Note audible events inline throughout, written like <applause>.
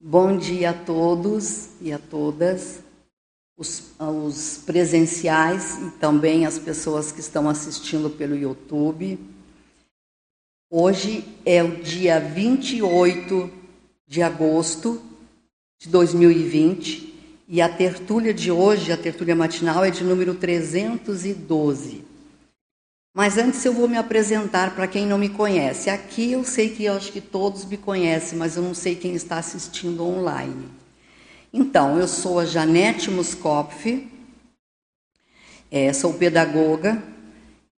Bom dia a todos e a todas, os, os presenciais e também as pessoas que estão assistindo pelo YouTube. Hoje é o dia 28 de agosto de 2020 e a tertúlia de hoje, a tertúlia matinal, é de número 312. Mas antes eu vou me apresentar para quem não me conhece. Aqui eu sei que eu acho que todos me conhecem, mas eu não sei quem está assistindo online. Então, eu sou a Janete Muskopf, é, sou pedagoga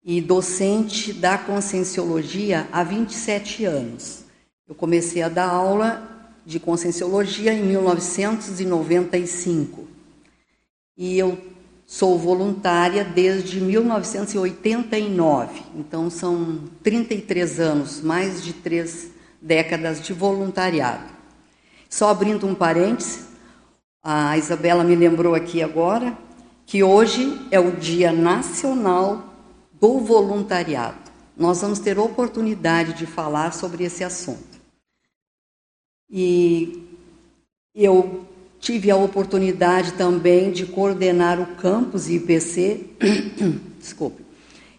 e docente da Conscienciologia há 27 anos. Eu comecei a dar aula de Conscienciologia em 1995. E eu Sou voluntária desde 1989, então são 33 anos, mais de três décadas de voluntariado. Só abrindo um parêntese, a Isabela me lembrou aqui agora que hoje é o Dia Nacional do Voluntariado. Nós vamos ter oportunidade de falar sobre esse assunto. E eu Tive a oportunidade também de coordenar o campus IPC, <clears throat> desculpe,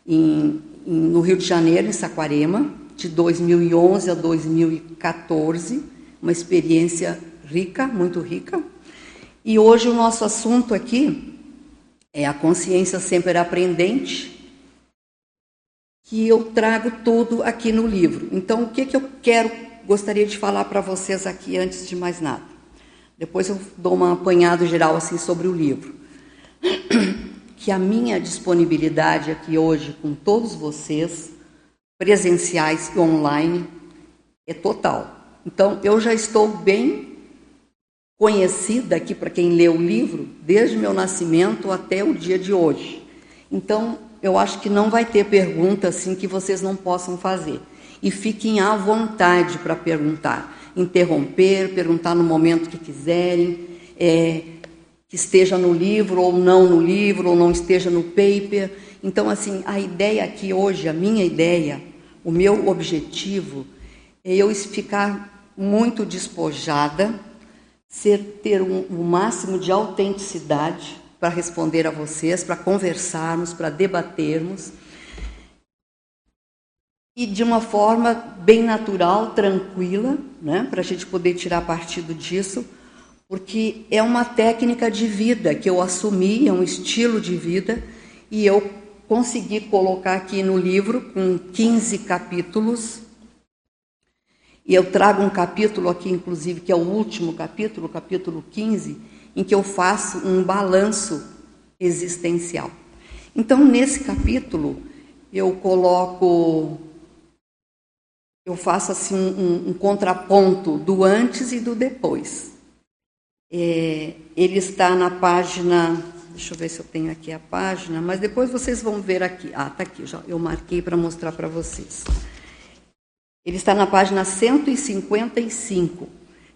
em, em, no Rio de Janeiro, em Saquarema, de 2011 a 2014, uma experiência rica, muito rica. E hoje o nosso assunto aqui é a consciência sempre aprendente, que eu trago tudo aqui no livro. Então, o que, que eu quero, gostaria de falar para vocês aqui antes de mais nada? Depois eu dou uma apanhada geral assim sobre o livro. <clears throat> Que a minha disponibilidade aqui hoje com todos vocês, presenciais e online, é total. Então eu já estou bem conhecida aqui para quem lê o livro desde meu nascimento até o dia de hoje. Então eu acho que não vai ter pergunta assim que vocês não possam fazer. E fiquem à vontade para perguntar interromper, perguntar no momento que quiserem, é, que esteja no livro ou não no livro, ou não esteja no paper. Então, assim, a ideia aqui hoje, a minha ideia, o meu objetivo é eu ficar muito despojada, ser, ter um, um máximo de autenticidade para responder a vocês, para conversarmos, para debatermos e de uma forma bem natural, tranquila, né, para a gente poder tirar partido disso, porque é uma técnica de vida que eu assumi, é um estilo de vida, e eu consegui colocar aqui no livro com 15 capítulos. E eu trago um capítulo aqui, inclusive, que é o último capítulo, capítulo 15, em que eu faço um balanço existencial. Então, nesse capítulo, eu coloco eu faço assim um, um, contraponto do antes e do depois. É, ele está na página, deixa eu ver se eu tenho aqui a página, mas depois vocês vão ver aqui. Ah, está aqui, já, eu marquei para mostrar para vocês. Ele está na página 155.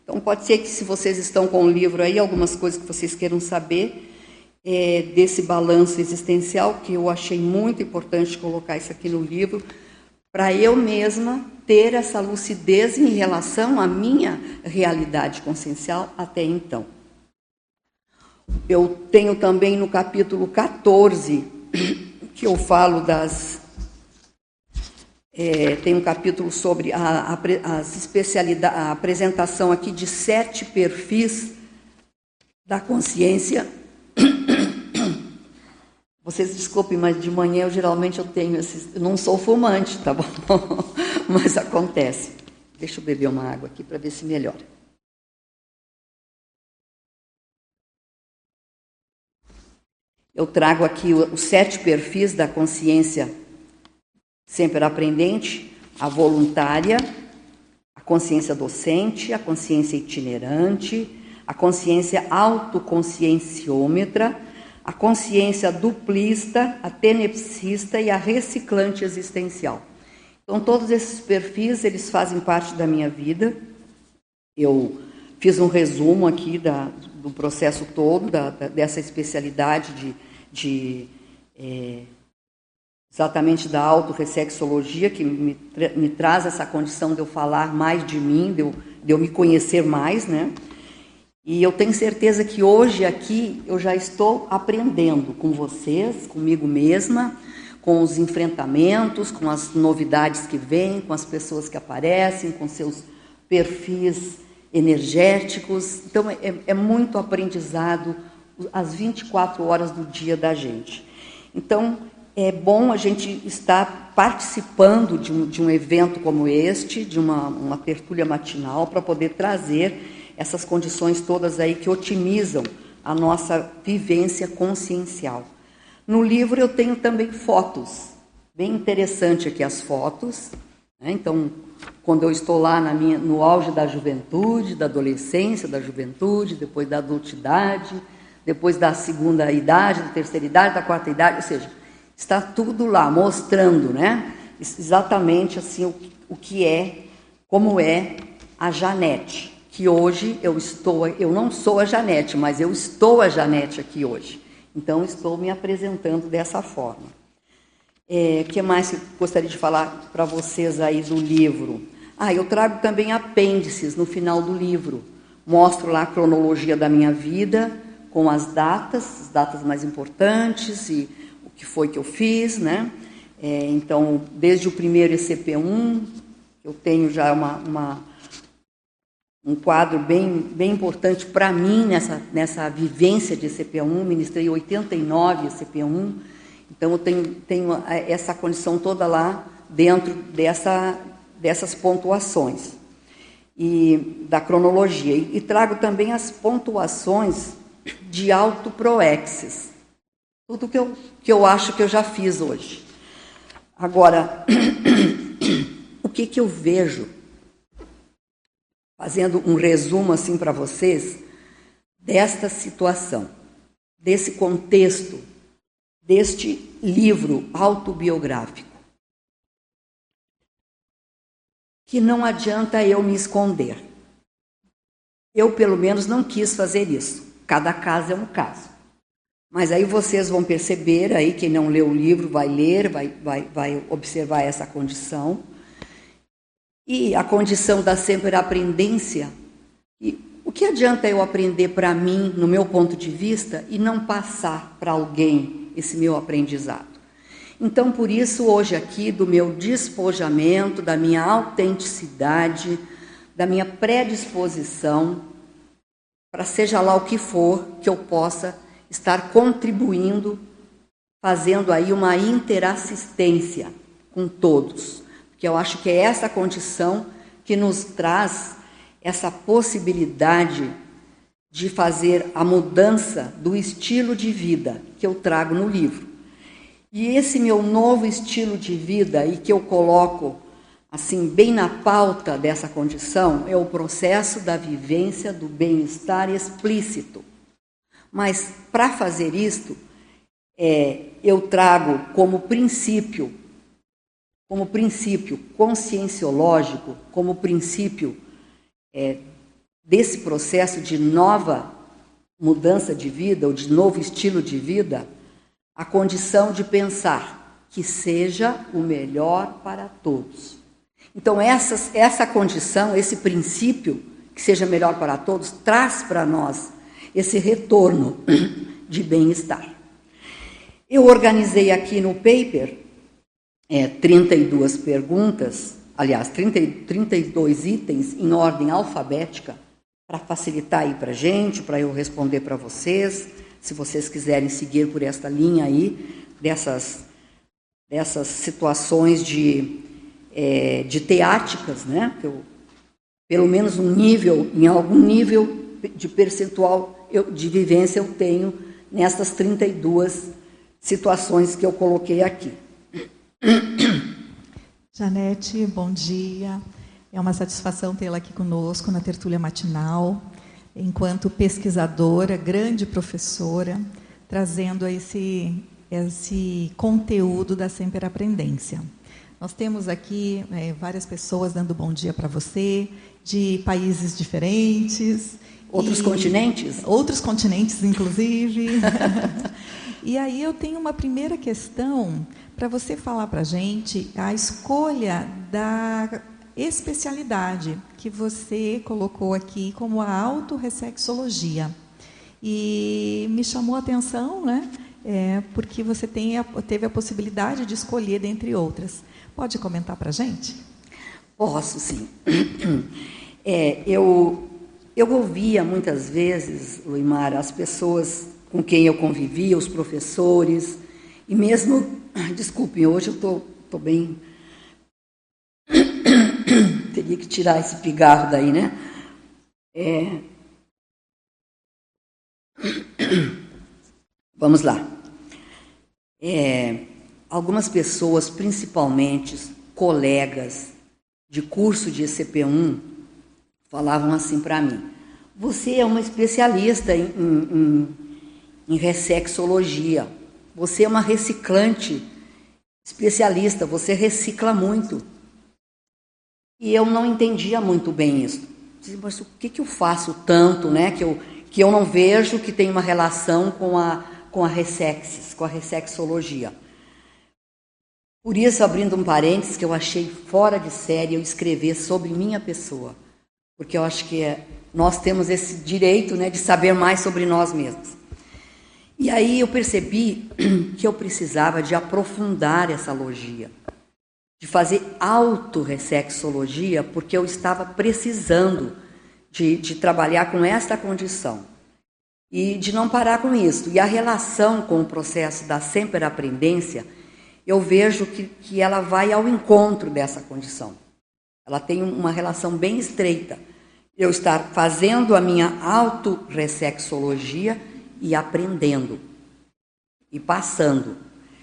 Então pode ser que se vocês estão com o livro aí, algumas coisas que vocês queiram saber é, desse balanço existencial, que eu achei muito importante colocar isso aqui no livro, para eu mesma ter essa lucidez em relação à minha realidade consciencial até então. Eu tenho também no capítulo 14, <clears throat> que eu falo das. É, tem um capítulo sobre a, a, as a apresentação aqui de sete perfis da consciência <clears throat> vocês desculpem, mas de manhã eu geralmente eu tenho esses. Eu não sou fumante, tá bom? <laughs> mas acontece. Deixa eu beber uma água aqui para ver se melhora. Eu trago aqui os sete perfis da consciência sempre aprendente: a voluntária, a consciência docente, a consciência itinerante, a consciência autoconscienciômetra a consciência duplista, a tenepsista e a reciclante existencial. Então, todos esses perfis, eles fazem parte da minha vida. Eu fiz um resumo aqui da, do processo todo, da, da, dessa especialidade de, de é, exatamente da autorreflexologia, que me, me, traz essa condição de eu falar mais de mim, de eu, de eu me conhecer mais, né? E eu tenho certeza que hoje aqui eu já estou aprendendo com vocês, comigo mesma, com os enfrentamentos, com as novidades que vêm, com as pessoas que aparecem, com seus perfis energéticos. Então, é, é muito aprendizado as 24 horas do dia da gente. Então, é bom a gente estar participando de um, de um evento como este, de uma, uma tertúlia matinal, para poder trazer essas condições todas aí que otimizam a nossa vivência consciencial. No livro eu tenho também fotos, bem interessante aqui as fotos. Né? Então, quando eu estou lá na minha, no auge da juventude, da adolescência, da juventude, depois da adultidade, depois da segunda idade, da terceira idade, da quarta idade, ou seja, está tudo lá mostrando, né? Exatamente assim o, o que é, como é a Janete, que hoje eu estou, eu não sou a Janete, mas eu estou a Janete aqui hoje. Então, estou me apresentando dessa forma. O é, que mais gostaria de falar para vocês aí do livro? Ah, eu trago também apêndices no final do livro. Mostro lá a cronologia da minha vida, com as datas, as datas mais importantes e o que foi que eu fiz, né? É, então, desde o primeiro ECP1, eu tenho já uma, uma um quadro bem, bem importante para mim nessa, nessa vivência de CP1. Ministrei 89 CP1, então eu tenho, tenho essa condição toda lá dentro dessa, dessas pontuações e da cronologia. E, e trago também as pontuações de autoproexes, tudo que eu, que eu acho que eu já fiz hoje. Agora, <coughs> o que, que eu vejo fazendo um resumo assim para vocês desta situação, desse contexto, deste livro autobiográfico. Que não adianta eu me esconder. Eu, pelo menos, não quis fazer isso. Cada caso é um caso. Mas aí vocês vão perceber, aí quem não leu o livro vai ler, vai, vai, vai observar essa condição. E a condição da sempre aprendência. E o que adianta eu aprender para mim, no meu ponto de vista, e não passar para alguém esse meu aprendizado? Então, por isso, hoje aqui, do meu despojamento, da minha autenticidade, da minha predisposição, para seja lá o que for que eu possa estar contribuindo, fazendo aí uma interassistência com todos que eu acho que é essa condição que nos traz essa possibilidade de fazer a mudança do estilo de vida que eu trago no livro. E esse meu novo estilo de vida e que eu coloco assim bem na pauta dessa condição é o processo da vivência do bem-estar explícito. Mas para fazer isto, é, eu trago como princípio como princípio conscienciológico, como princípio é, desse processo de nova mudança de vida ou de novo estilo de vida, a condição de pensar que seja o melhor para todos. Então, essa, essa condição, esse princípio, que seja melhor para todos, traz para nós esse retorno <clears throat> de bem-estar. Eu organizei aqui no paper é, 32 perguntas, aliás, 30, 32 itens em ordem alfabética, para facilitar aí para gente, para eu responder para vocês, se vocês quiserem seguir por esta linha aí, dessas, dessas situações de, é, de teáticas, né? Eu, pelo menos um nível, em algum nível de percentual eu, de vivência eu tenho nessas 32 situações que eu coloquei aqui. <coughs> Janete, bom dia. É uma satisfação tê-la aqui conosco na tertúlia matinal, enquanto pesquisadora, grande professora, trazendo esse, esse conteúdo da Sempre Aprendência. Nós temos aqui é, várias pessoas dando bom dia para você, de países diferentes. Outros continentes? Outros continentes, inclusive. <laughs> e aí eu tenho uma primeira questão para você falar para a gente a escolha da especialidade que você colocou aqui como a autorressexologia. E me chamou a atenção, né? É, porque você tem a, teve a possibilidade de escolher dentre outras. Pode comentar para a gente? Posso, sim. <clears throat> É, eu, eu ouvia muitas vezes, Luimar, as pessoas com quem eu convivia, os professores, e mesmo, <coughs> desculpem, hoje eu estou tô, tô bem. <coughs> Teria que tirar esse pigarro daí, né? É... <coughs> Vamos lá. É, algumas pessoas, principalmente colegas de curso de ECP1, falavam assim para mim: Você é uma especialista em, em, em, em ressexologia, você é uma reciclante especialista, você recicla muito. E eu não entendia muito bem isso. Mas o que, que eu faço tanto, né? Que eu, que eu não vejo que tem uma relação com a, com a ressexis, com a ressexologia. Por isso, abrindo um parênteses, que eu achei fora de série eu escrever sobre minha pessoa, porque eu acho que é, nós temos esse direito né, de saber mais sobre nós mesmos. E aí eu percebi <clears throat> que eu precisava de aprofundar essa logia, de fazer autorressexologia, porque eu estava precisando de, de trabalhar com esta condição e de não parar com isso. E a relação com o processo da sempre aprendência eu vejo que, que ela vai ao encontro dessa condição. Ela tem uma relação bem estreita. Eu estar fazendo a minha autorressexologia e aprendendo e passando.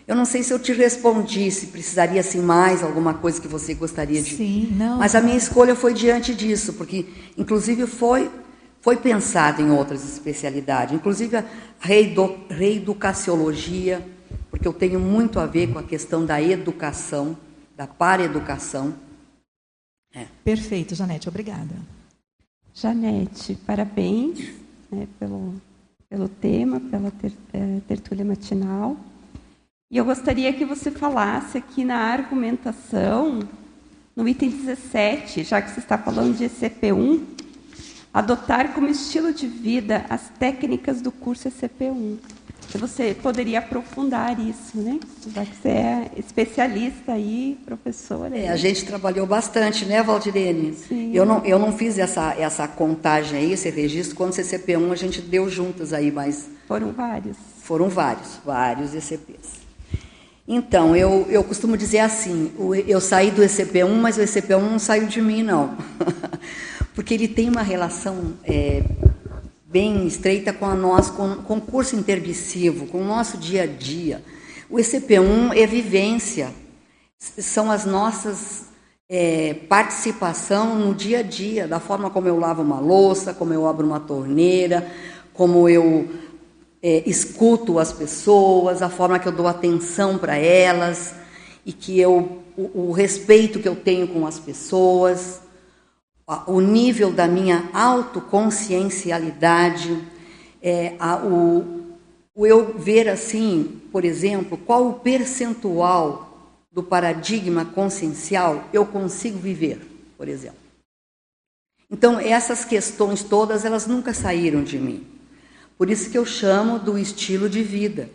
Eu não sei se eu te respondi, se precisaria assim mais alguma coisa que você gostaria de. Sim, não. Mas a minha escolha foi diante disso, porque inclusive foi foi pensado em outras especialidades, inclusive a reedu reeducaciologia porque eu tenho muito a ver com a questão da educação, da para-educação. É. Perfeito, Janete, obrigada. Janete, parabéns né, pelo, pelo tema, pela ter, é, tertúlia matinal. E eu gostaria que você falasse aqui na argumentação, no item 17, já que você está falando de ECP1, adotar como estilo de vida as técnicas do curso ECP1 você poderia aprofundar isso, né? Já que você é especialista aí, professora. É, a gente trabalhou bastante, né, Valdirene? Sim. Eu não, eu não fiz essa, essa contagem aí, esse registro, quando CCP1 a gente deu juntas aí, mas... Foram vários. Foram vários, vários ECPs. Então, eu, eu costumo dizer assim, eu saí do ECP1, mas o ECP1 não saiu de mim, não. <laughs> Porque ele tem uma relação é, bem estreita com a nós, com, com com o nosso dia a dia. O ECP1 é vivência, são as nossas é, participação no dia a dia, da forma como eu lavo uma louça, como eu abro uma torneira, como eu é, escuto as pessoas, a forma que eu dou atenção para elas e que eu o, o respeito que eu tenho com as pessoas o nível da minha autoconsciencialidade, é, a, o, o eu ver assim, por exemplo, qual o percentual do paradigma consciencial eu consigo viver, por exemplo. Então, essas questões todas, elas nunca saíram de mim. Por isso que eu chamo do estilo de vida.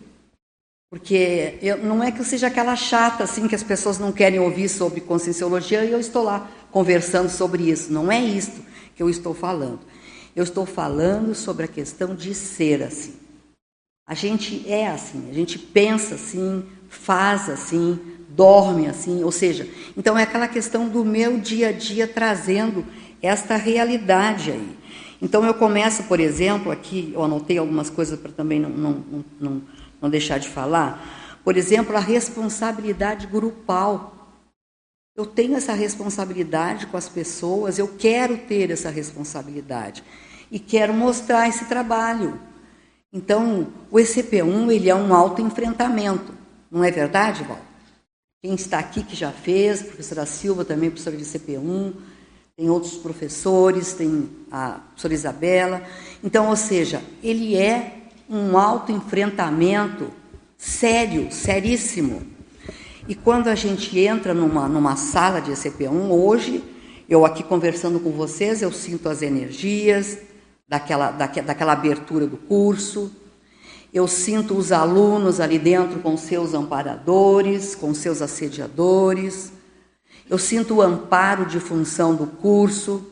Porque eu, não é que eu seja aquela chata assim que as pessoas não querem ouvir sobre conscienciologia e eu estou lá conversando sobre isso. Não é isto que eu estou falando. Eu estou falando sobre a questão de ser assim. A gente é assim, a gente pensa assim, faz assim, dorme assim, ou seja, então é aquela questão do meu dia a dia trazendo esta realidade aí. Então eu começo, por exemplo, aqui, eu anotei algumas coisas para também não, não, não, não deixar de falar. Por exemplo, a responsabilidade grupal. Eu tenho essa responsabilidade com as pessoas, eu quero ter essa responsabilidade e quero mostrar esse trabalho. Então, o ECP1 ele é um autoenfrentamento, não é verdade, Val? Quem está aqui que já fez, a professora Silva também, professora de ECP1, tem outros professores, tem a professora Isabela. Então, ou seja, ele é um autoenfrentamento sério, seríssimo. E quando a gente entra numa, numa sala de ECP1, hoje eu aqui conversando com vocês, eu sinto as energias daquela, daquela abertura do curso, eu sinto os alunos ali dentro com seus amparadores, com seus assediadores, eu sinto o amparo de função do curso,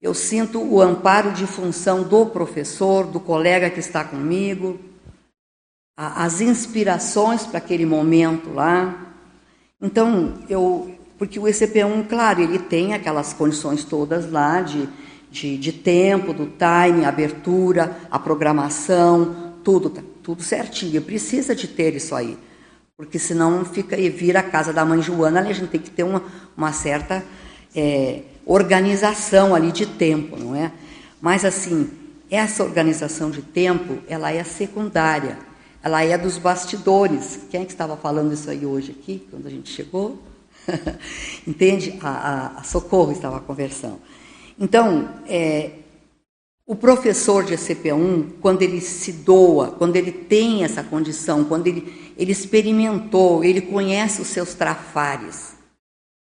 eu sinto o amparo de função do professor, do colega que está comigo, as inspirações para aquele momento lá. Então, eu, porque o ECP1, claro, ele tem aquelas condições todas lá de, de, de tempo, do time, abertura, a programação, tudo, tá tudo certinho. Precisa de ter isso aí, porque senão fica e vira a casa da mãe Joana, a gente tem que ter uma, uma certa é, organização ali de tempo, não é? Mas assim, essa organização de tempo, ela é secundária ela é dos bastidores. Quem é que estava falando isso aí hoje aqui, quando a gente chegou? <laughs> Entende? A, a, a, Socorro estava conversando. Então, é, o professor de ECP1, quando ele se doa, quando ele tem essa condição, quando ele, ele experimentou, ele conhece os seus trafares,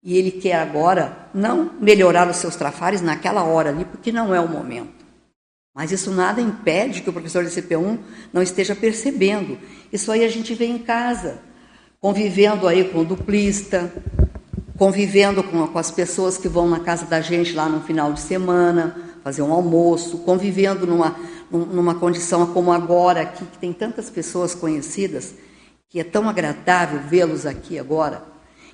e ele quer agora não melhorar os seus trafares naquela hora ali, porque não é o momento. Mas isso nada impede que o professor de CP1 não esteja percebendo. Isso aí a gente vê em casa, convivendo aí com o duplista, convivendo com, com as pessoas que vão na casa da gente lá no final de semana, fazer um almoço, convivendo numa, numa condição como agora aqui, que tem tantas pessoas conhecidas, que é tão agradável vê-los aqui agora.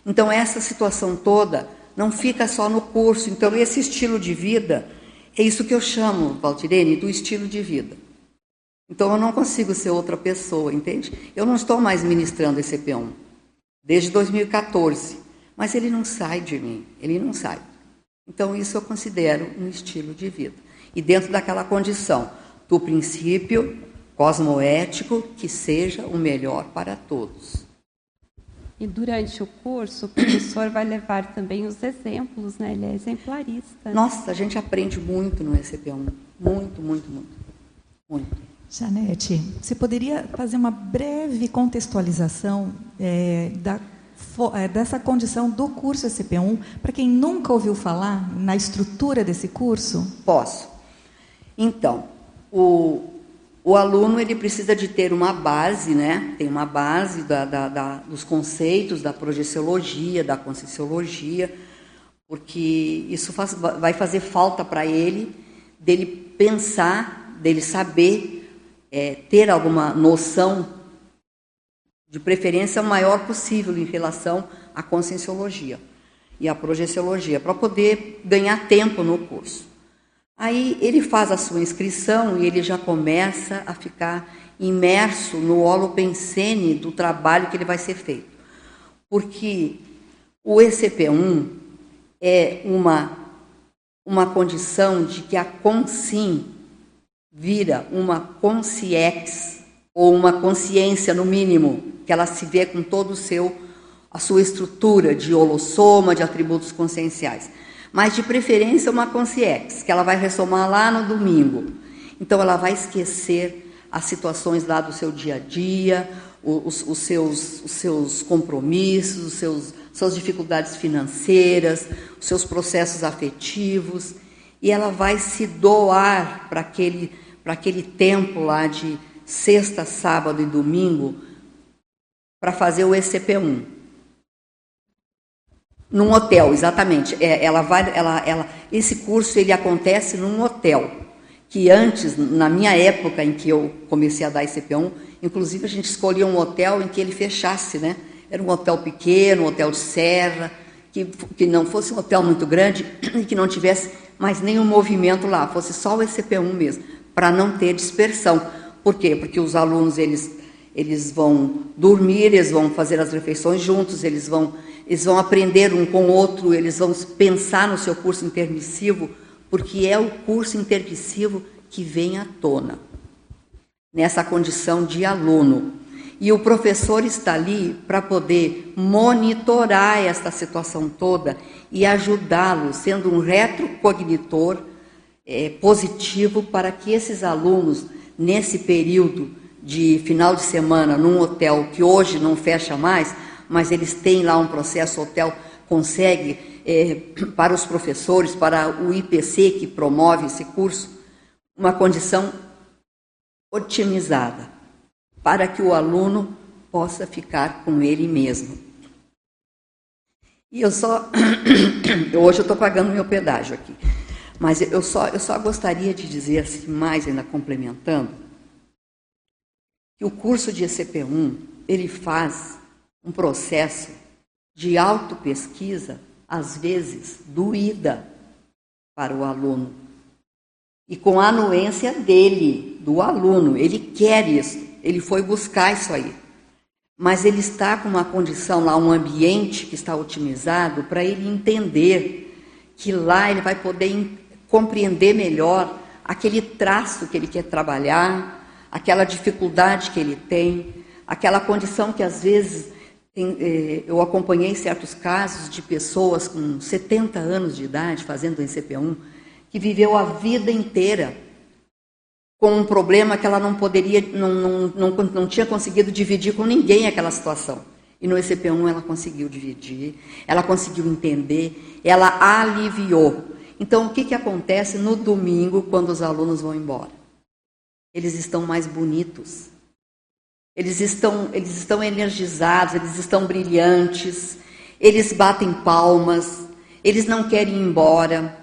Então, essa situação toda não fica só no curso. Então, esse estilo de vida é isso que eu chamo, Valdirene, do estilo de vida. Então eu não consigo ser outra pessoa, entende? Eu não estou mais ministrando esse EP1 desde 2014, mas ele não sai de mim, ele não sai. Então isso eu considero um estilo de vida. E dentro daquela condição do princípio cosmoético que seja o melhor para todos. E durante o curso, o professor vai levar também os exemplos, né? Ele é exemplarista. Nossa, a gente aprende muito no ECP1. Muito, muito, muito. Muito. Janete, você poderia fazer uma breve contextualização é, da, é, dessa condição do curso ECP1 para quem nunca ouviu falar na estrutura desse curso? Posso. Então, o, o aluno ele precisa de ter uma base, né? Tem uma base da, da, da, dos conceitos da projeciologia, da conscienciologia, porque isso faz, vai fazer falta para ele dele pensar, dele saber, é, ter alguma noção, de preferência o maior possível em relação à conscienciologia e à projeciologia, para poder ganhar tempo no curso. Aí ele faz a sua inscrição e ele já começa a ficar imerso no holopensene do trabalho que ele vai ser feito. Porque o ECP1 é uma, uma condição de que a consim vira uma consciex, ou uma consciência no mínimo, que ela se vê com todo o seu a sua estrutura de holossoma, de atributos conscienciais mas de preferência uma consciex, que ela vai ressomar lá no domingo. Então ela vai esquecer as situações lá do seu dia a dia, os, os seus, os seus compromissos, os seus, suas dificuldades financeiras, os seus processos afetivos, e ela vai se doar para aquele, aquele tempo lá de sexta, sábado e domingo para fazer o ECP1. Num hotel, exatamente. É, ela vai, ela, ela, esse curso ele acontece num hotel. Que antes, na minha época em que eu comecei a dar ICP1, inclusive a gente escolhia um hotel em que ele fechasse, né? Era um hotel pequeno, um hotel de serra, que, que não fosse um hotel muito grande <clears throat> e que não tivesse mais nenhum movimento lá, fosse só o ECP1 mesmo, para não ter dispersão. Por quê? Porque os alunos eles, eles vão dormir, eles vão fazer as refeições juntos, eles vão eles vão aprender um com o outro, eles vão pensar no seu curso intermissivo, porque é o curso intermissivo que vem à tona, nessa condição de aluno. E o professor está ali para poder monitorar esta situação toda e ajudá-lo, sendo um retrocognitor é, positivo para que esses alunos, nesse período de final de semana, num hotel que hoje não fecha mais, mas eles têm lá um processo hotel consegue, é, <clears throat> para os professores, para o IPC que promove esse curso, uma condição otimizada, para que o aluno possa ficar com ele mesmo. E eu só. <clears throat> Hoje eu estou pagando meu pedágio aqui. Mas eu só, eu só gostaria de dizer, assim, mais ainda complementando, que o curso de ECP1 ele faz um processo de autopesquisa, às vezes doída para o aluno. E com a anuência dele, do aluno. Ele quer isso, ele foi buscar isso aí. Mas ele está com uma condição lá, um ambiente que está otimizado para ele entender que lá ele vai poder compreender melhor aquele traço que ele quer trabalhar, aquela dificuldade que ele tem, aquela condição que às vezes tem, eh, eu acompanhei certos casos de pessoas com 70 anos de idade fazendo o NCP1 que viveu a vida inteira com um problema que ela não poderia, não, não, não, não tinha conseguido dividir com ninguém aquela situação. E no ECP1 ela conseguiu dividir, ela conseguiu entender, ela aliviou. Então, o que, que acontece no domingo quando os alunos vão embora? Eles estão mais bonitos, eles estão, eles estão energizados, eles estão brilhantes, eles batem palmas, eles não querem ir embora.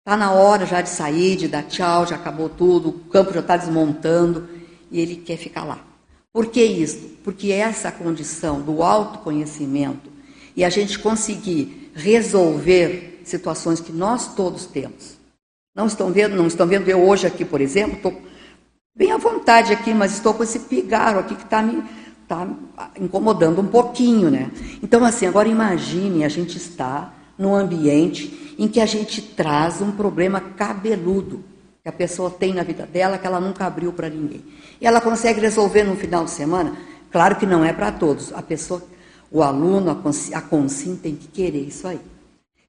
Está na hora já de sair, de dar tchau, já acabou tudo, o campo já está desmontando e ele quer ficar lá. Por que isso? Porque essa condição do autoconhecimento e a gente conseguir resolver situações que nós todos temos. Não estão vendo, não estão vendo eu hoje aqui, por exemplo, estou bem à vontade aqui, mas estou com esse pigarro aqui que está me tá incomodando um pouquinho, né? Então, assim, agora imagine a gente estar num ambiente em que a gente traz um problema cabeludo que a pessoa tem na vida dela que ela nunca abriu para ninguém. E ela consegue resolver no final de semana? Claro que não é para todos. A pessoa, o aluno, a consim tem que querer isso aí.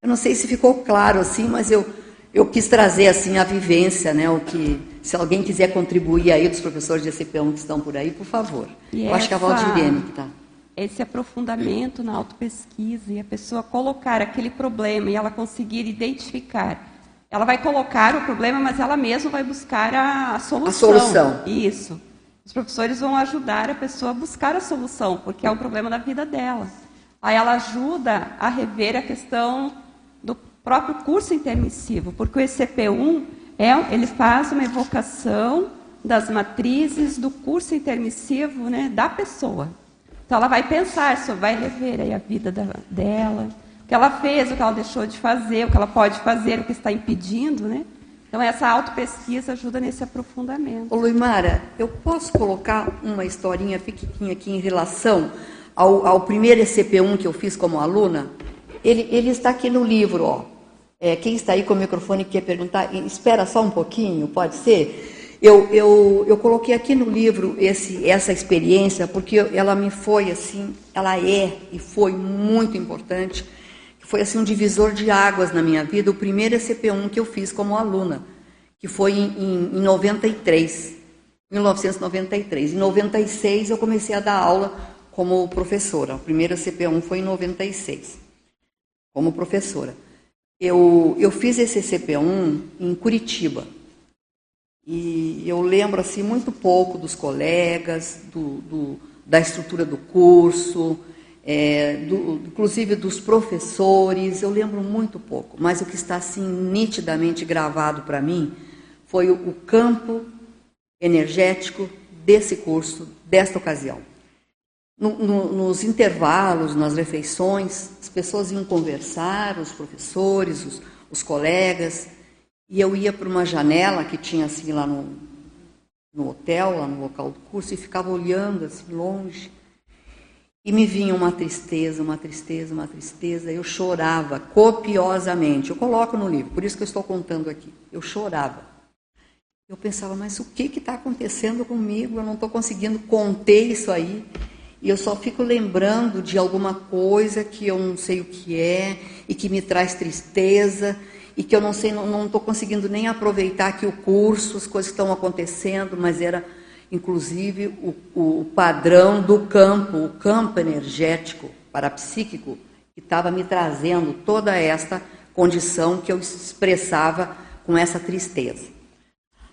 Eu não sei se ficou claro assim, mas eu, eu quis trazer assim a vivência, né? O que, se alguém quiser contribuir aí dos professores de ECP1 que estão por aí, por favor. E eu essa, acho que a Valdirene que está. Esse aprofundamento na autopesquisa e a pessoa colocar aquele problema e ela conseguir identificar. Ela vai colocar o problema, mas ela mesma vai buscar a, a solução. A solução. Isso. Os professores vão ajudar a pessoa a buscar a solução, porque é um problema da vida dela. Aí ela ajuda a rever a questão próprio curso intermissivo, porque o ECP1 é, ele faz uma evocação das matrizes do curso intermissivo né, da pessoa. Então ela vai pensar, só vai rever aí a vida da, dela, o que ela fez, o que ela deixou de fazer, o que ela pode fazer, o que está impedindo, né? Então essa autopesquisa ajuda nesse aprofundamento. Ô Luimara, eu posso colocar uma historinha pequenininha aqui em relação ao, ao primeiro ECP1 que eu fiz como aluna? Ele, ele está aqui no livro, ó. É, quem está aí com o microfone quer perguntar, espera só um pouquinho, pode ser? Eu, eu, eu coloquei aqui no livro esse, essa experiência porque ela me foi assim, ela é e foi muito importante. Foi assim um divisor de águas na minha vida. O primeiro ECP1 que eu fiz como aluna, que foi em, em, em 93, 1993. Em 96 eu comecei a dar aula como professora. O primeiro CP1 foi em 96 como professora. Eu, eu fiz esse CP1 em Curitiba. E eu lembro assim muito pouco dos colegas, do, do da estrutura do curso, é, do, inclusive dos professores, eu lembro muito pouco. Mas o que está assim nitidamente gravado para mim foi o, o campo energético desse curso, desta ocasião. No, no, nos intervalos, nas refeições, as pessoas iam conversar, os professores, os, os colegas, e eu ia para uma janela que tinha assim lá no, no hotel, lá no local do curso, e ficava olhando assim longe. E me vinha uma tristeza, uma tristeza, uma tristeza. Eu chorava copiosamente. Eu coloco no livro, por isso que eu estou contando aqui. Eu chorava. Eu pensava, mas o que está acontecendo comigo? Eu não estou conseguindo conter isso aí. E eu só fico lembrando de alguma coisa que eu não sei o que é e que me traz tristeza e que eu não sei, não estou conseguindo nem aproveitar aqui o curso, as coisas estão acontecendo, mas era inclusive o, o padrão do campo, o campo energético parapsíquico que que estava me trazendo toda esta condição que eu expressava com essa tristeza.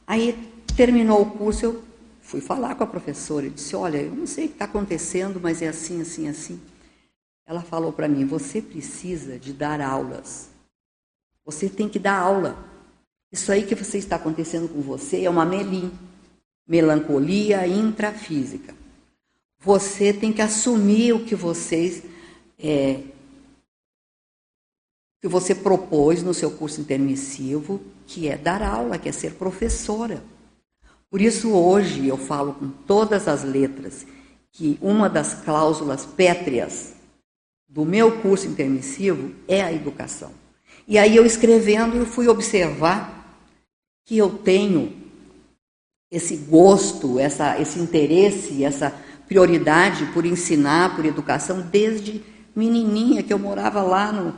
Aí terminou o curso, eu fui falar com a professora e disse: Olha, eu não sei o que está acontecendo, mas é assim, assim, assim. Ela falou para mim: Você precisa de dar aulas. Você tem que dar aula. Isso aí que você está acontecendo com você é uma melim, melancolia intrafísica. Você tem que assumir o que vocês é, que você propôs no seu curso intermissivo, que é dar aula, que é ser professora. Por isso hoje eu falo com todas as letras que uma das cláusulas pétreas do meu curso intermissivo é a educação. E aí eu escrevendo eu fui observar que eu tenho esse gosto, essa, esse interesse, essa prioridade por ensinar, por educação, desde menininha, que eu morava lá no,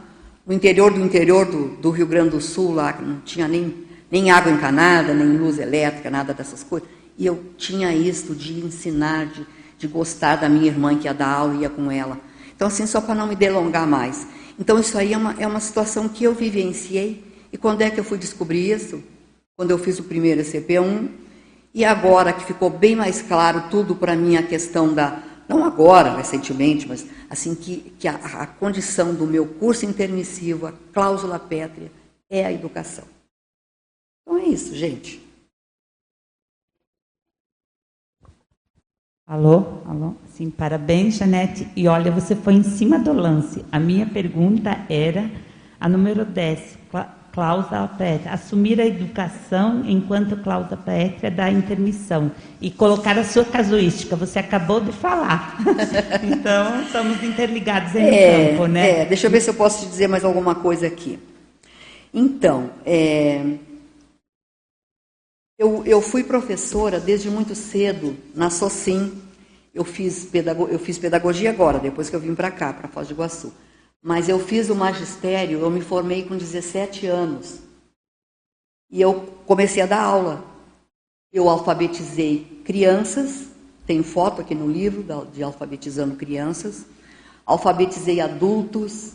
no interior do interior do, do, Rio Grande do Sul, lá que não tinha nem, nem água encanada, nem luz elétrica, nada dessas coisas. E eu tinha isso de ensinar, de, de gostar da minha irmã que ia dar aula e ia com ela. Então, assim, só para não me delongar mais. Então, isso aí é uma, é uma situação que eu vivenciei. E quando é que eu fui descobrir isso? quando eu fiz o primeiro CP1, e agora que ficou bem mais claro tudo para mim a questão da, não agora, recentemente, mas assim que, que a, a condição do meu curso intermissivo, a cláusula pétrea, é a educação. Então é isso, gente. Alô, alô, sim, parabéns, Janete. E olha, você foi em cima do lance. A minha pergunta era a número 10 cláusula pétrea, assumir a educação enquanto cláusula pétrea da intermissão e colocar a sua casuística. Você acabou de falar. <laughs> então, estamos interligados em é, campo, né? É, deixa eu ver se eu posso te dizer mais alguma coisa aqui. Então, é, eu, eu fui professora desde muito cedo na SOCIM. Eu fiz, pedago, eu fiz pedagogia agora, depois que eu vim para cá, para Foz do Iguaçu. Mas eu fiz o magistério, eu me formei com 17 anos. E eu comecei a dar aula. Eu alfabetizei crianças, tem foto aqui no livro de alfabetizando crianças. Alfabetizei adultos.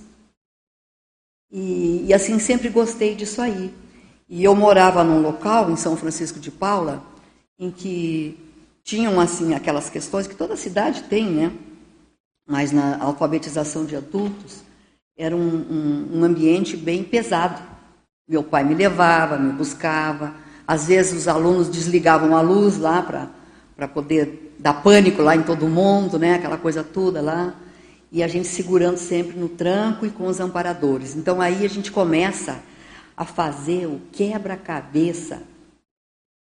E, e assim sempre gostei disso aí. E eu morava num local em São Francisco de Paula em que tinham assim aquelas questões que toda cidade tem, né? Mas na alfabetização de adultos era um, um, um ambiente bem pesado. Meu pai me levava, me buscava. Às vezes os alunos desligavam a luz lá para poder dar pânico lá em todo mundo, né? aquela coisa toda lá. E a gente segurando sempre no tranco e com os amparadores. Então aí a gente começa a fazer o quebra-cabeça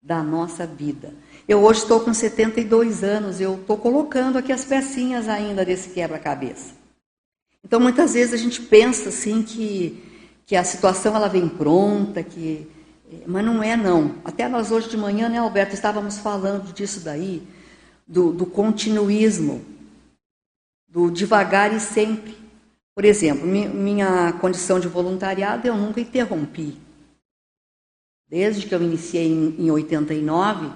da nossa vida. Eu hoje estou com 72 anos, eu estou colocando aqui as pecinhas ainda desse quebra-cabeça. Então, muitas vezes a gente pensa assim que, que a situação ela vem pronta, que mas não é não. Até nós hoje de manhã, né, Alberto, estávamos falando disso daí, do, do continuismo, do devagar e sempre. Por exemplo, minha condição de voluntariado eu nunca interrompi. Desde que eu iniciei em, em 89,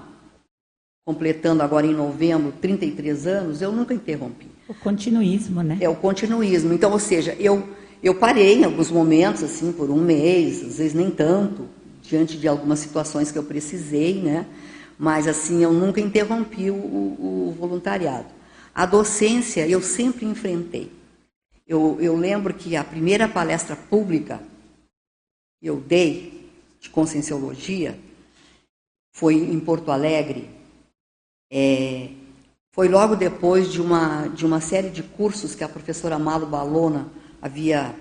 completando agora em novembro 33 anos, eu nunca interrompi. O continuismo, né? É o continuismo. Então, ou seja, eu, eu parei em alguns momentos, assim, por um mês, às vezes nem tanto, diante de algumas situações que eu precisei, né? Mas, assim, eu nunca interrompi o, o, o voluntariado. A docência eu sempre enfrentei. Eu, eu lembro que a primeira palestra pública que eu dei de conscienciologia foi em Porto Alegre. É, foi logo depois de uma, de uma série de cursos que a professora Malo Balona havia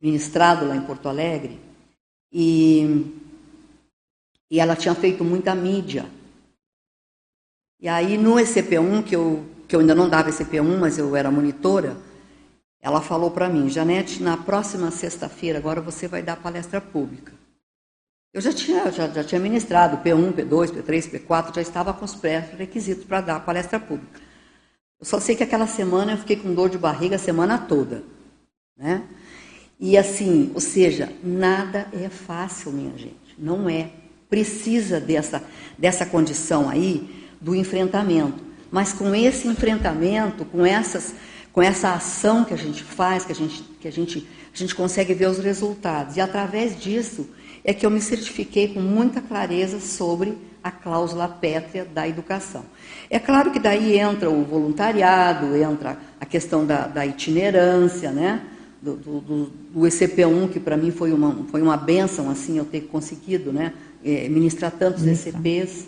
ministrado lá em Porto Alegre. E, e ela tinha feito muita mídia. E aí, no ECP1, que eu, que eu ainda não dava ECP1, mas eu era monitora, ela falou para mim, Janete, na próxima sexta-feira, agora você vai dar palestra pública. Eu já tinha, já, já tinha ministrado P1, P2, P3, P4, já estava com os pré-requisitos para dar palestra pública. Eu só sei que aquela semana eu fiquei com dor de barriga a semana toda. Né? E assim, ou seja, nada é fácil, minha gente. Não é. Precisa dessa, dessa condição aí do enfrentamento. Mas com esse enfrentamento, com essas, com essa ação que a gente faz, que a gente, que a gente, a gente consegue ver os resultados. E através disso é que eu me certifiquei com muita clareza sobre a cláusula pétrea da educação. É claro que daí entra o voluntariado, entra a questão da, da itinerância, né? do, do, do ECP1, que para mim foi uma, foi uma benção, assim, eu ter conseguido né? É, ministrar tantos Isso. ECPs.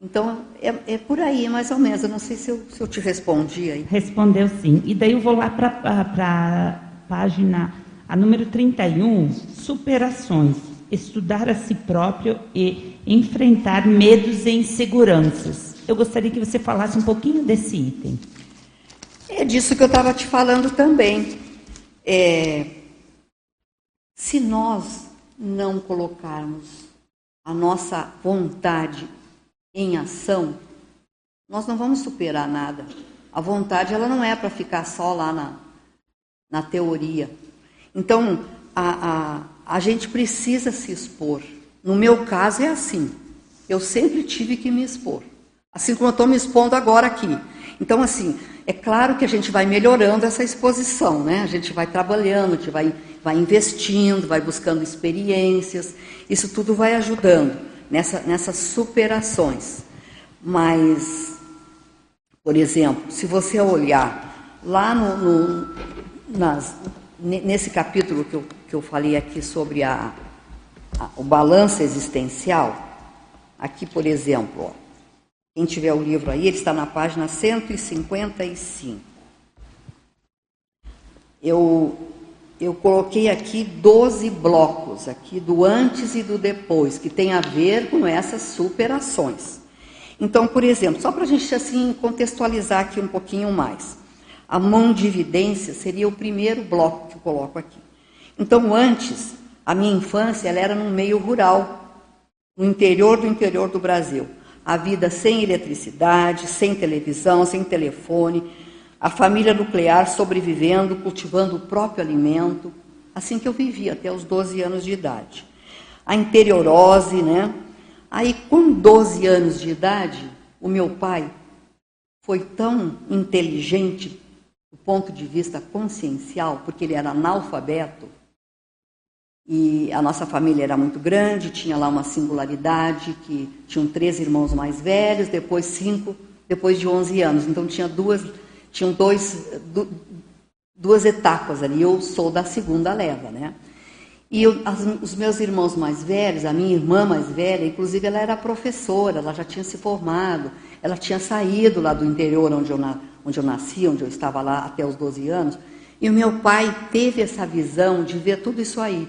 Então, é, é, por aí, mais ou menos. Eu não sei se eu, se eu te respondi aí. Respondeu sim. E daí eu vou lá para a página, a número 31, superações. Estudar a si próprio e enfrentar medos e inseguranças. Eu gostaria que você falasse um pouquinho desse item. É disso que eu estava te falando também. É, se nós não colocarmos a nossa vontade em ação, nós não vamos superar nada. A vontade ela não é para ficar só lá na, na teoria. Então, a, a, a gente precisa se expor. No meu caso é assim. Eu sempre tive que me expor. Assim como eu estou me expondo agora aqui. Então, assim, é claro que a gente vai melhorando essa exposição, né? A gente vai trabalhando, a gente vai, vai investindo, vai buscando experiências. Isso tudo vai ajudando nessa, nessas superações. Mas, por exemplo, se você olhar lá no, no nas, nesse capítulo que eu, que eu falei aqui sobre a, a, o balanço existencial, aqui, por exemplo, ó, quem tiver o livro aí, ele está na página 155. Eu eu coloquei aqui 12 blocos, aqui do antes e do depois, que tem a ver com essas superações. Então, por exemplo, só para a gente assim contextualizar aqui um pouquinho mais. A mão de evidência seria o primeiro bloco que eu coloco aqui. Então, antes, a minha infância ela era no meio rural, no interior do interior do Brasil. A vida sem eletricidade, sem televisão, sem telefone, a família nuclear sobrevivendo, cultivando o próprio alimento, assim que eu vivi até os 12 anos de idade. A interiorose, né? Aí, com 12 anos de idade, o meu pai foi tão inteligente do ponto de vista consciencial, porque ele era analfabeto, e a nossa família era muito grande, tinha lá uma singularidade, que tinham três irmãos mais velhos, depois cinco, depois de 11 anos. Então tinha duas tinham dois, du, duas etapas ali. Eu sou da segunda leva, né? E eu, as, os meus irmãos mais velhos, a minha irmã mais velha, inclusive ela era professora, ela já tinha se formado, ela tinha saído lá do interior onde eu, na, onde eu nasci, onde eu estava lá até os 12 anos. E o meu pai teve essa visão de ver tudo isso aí.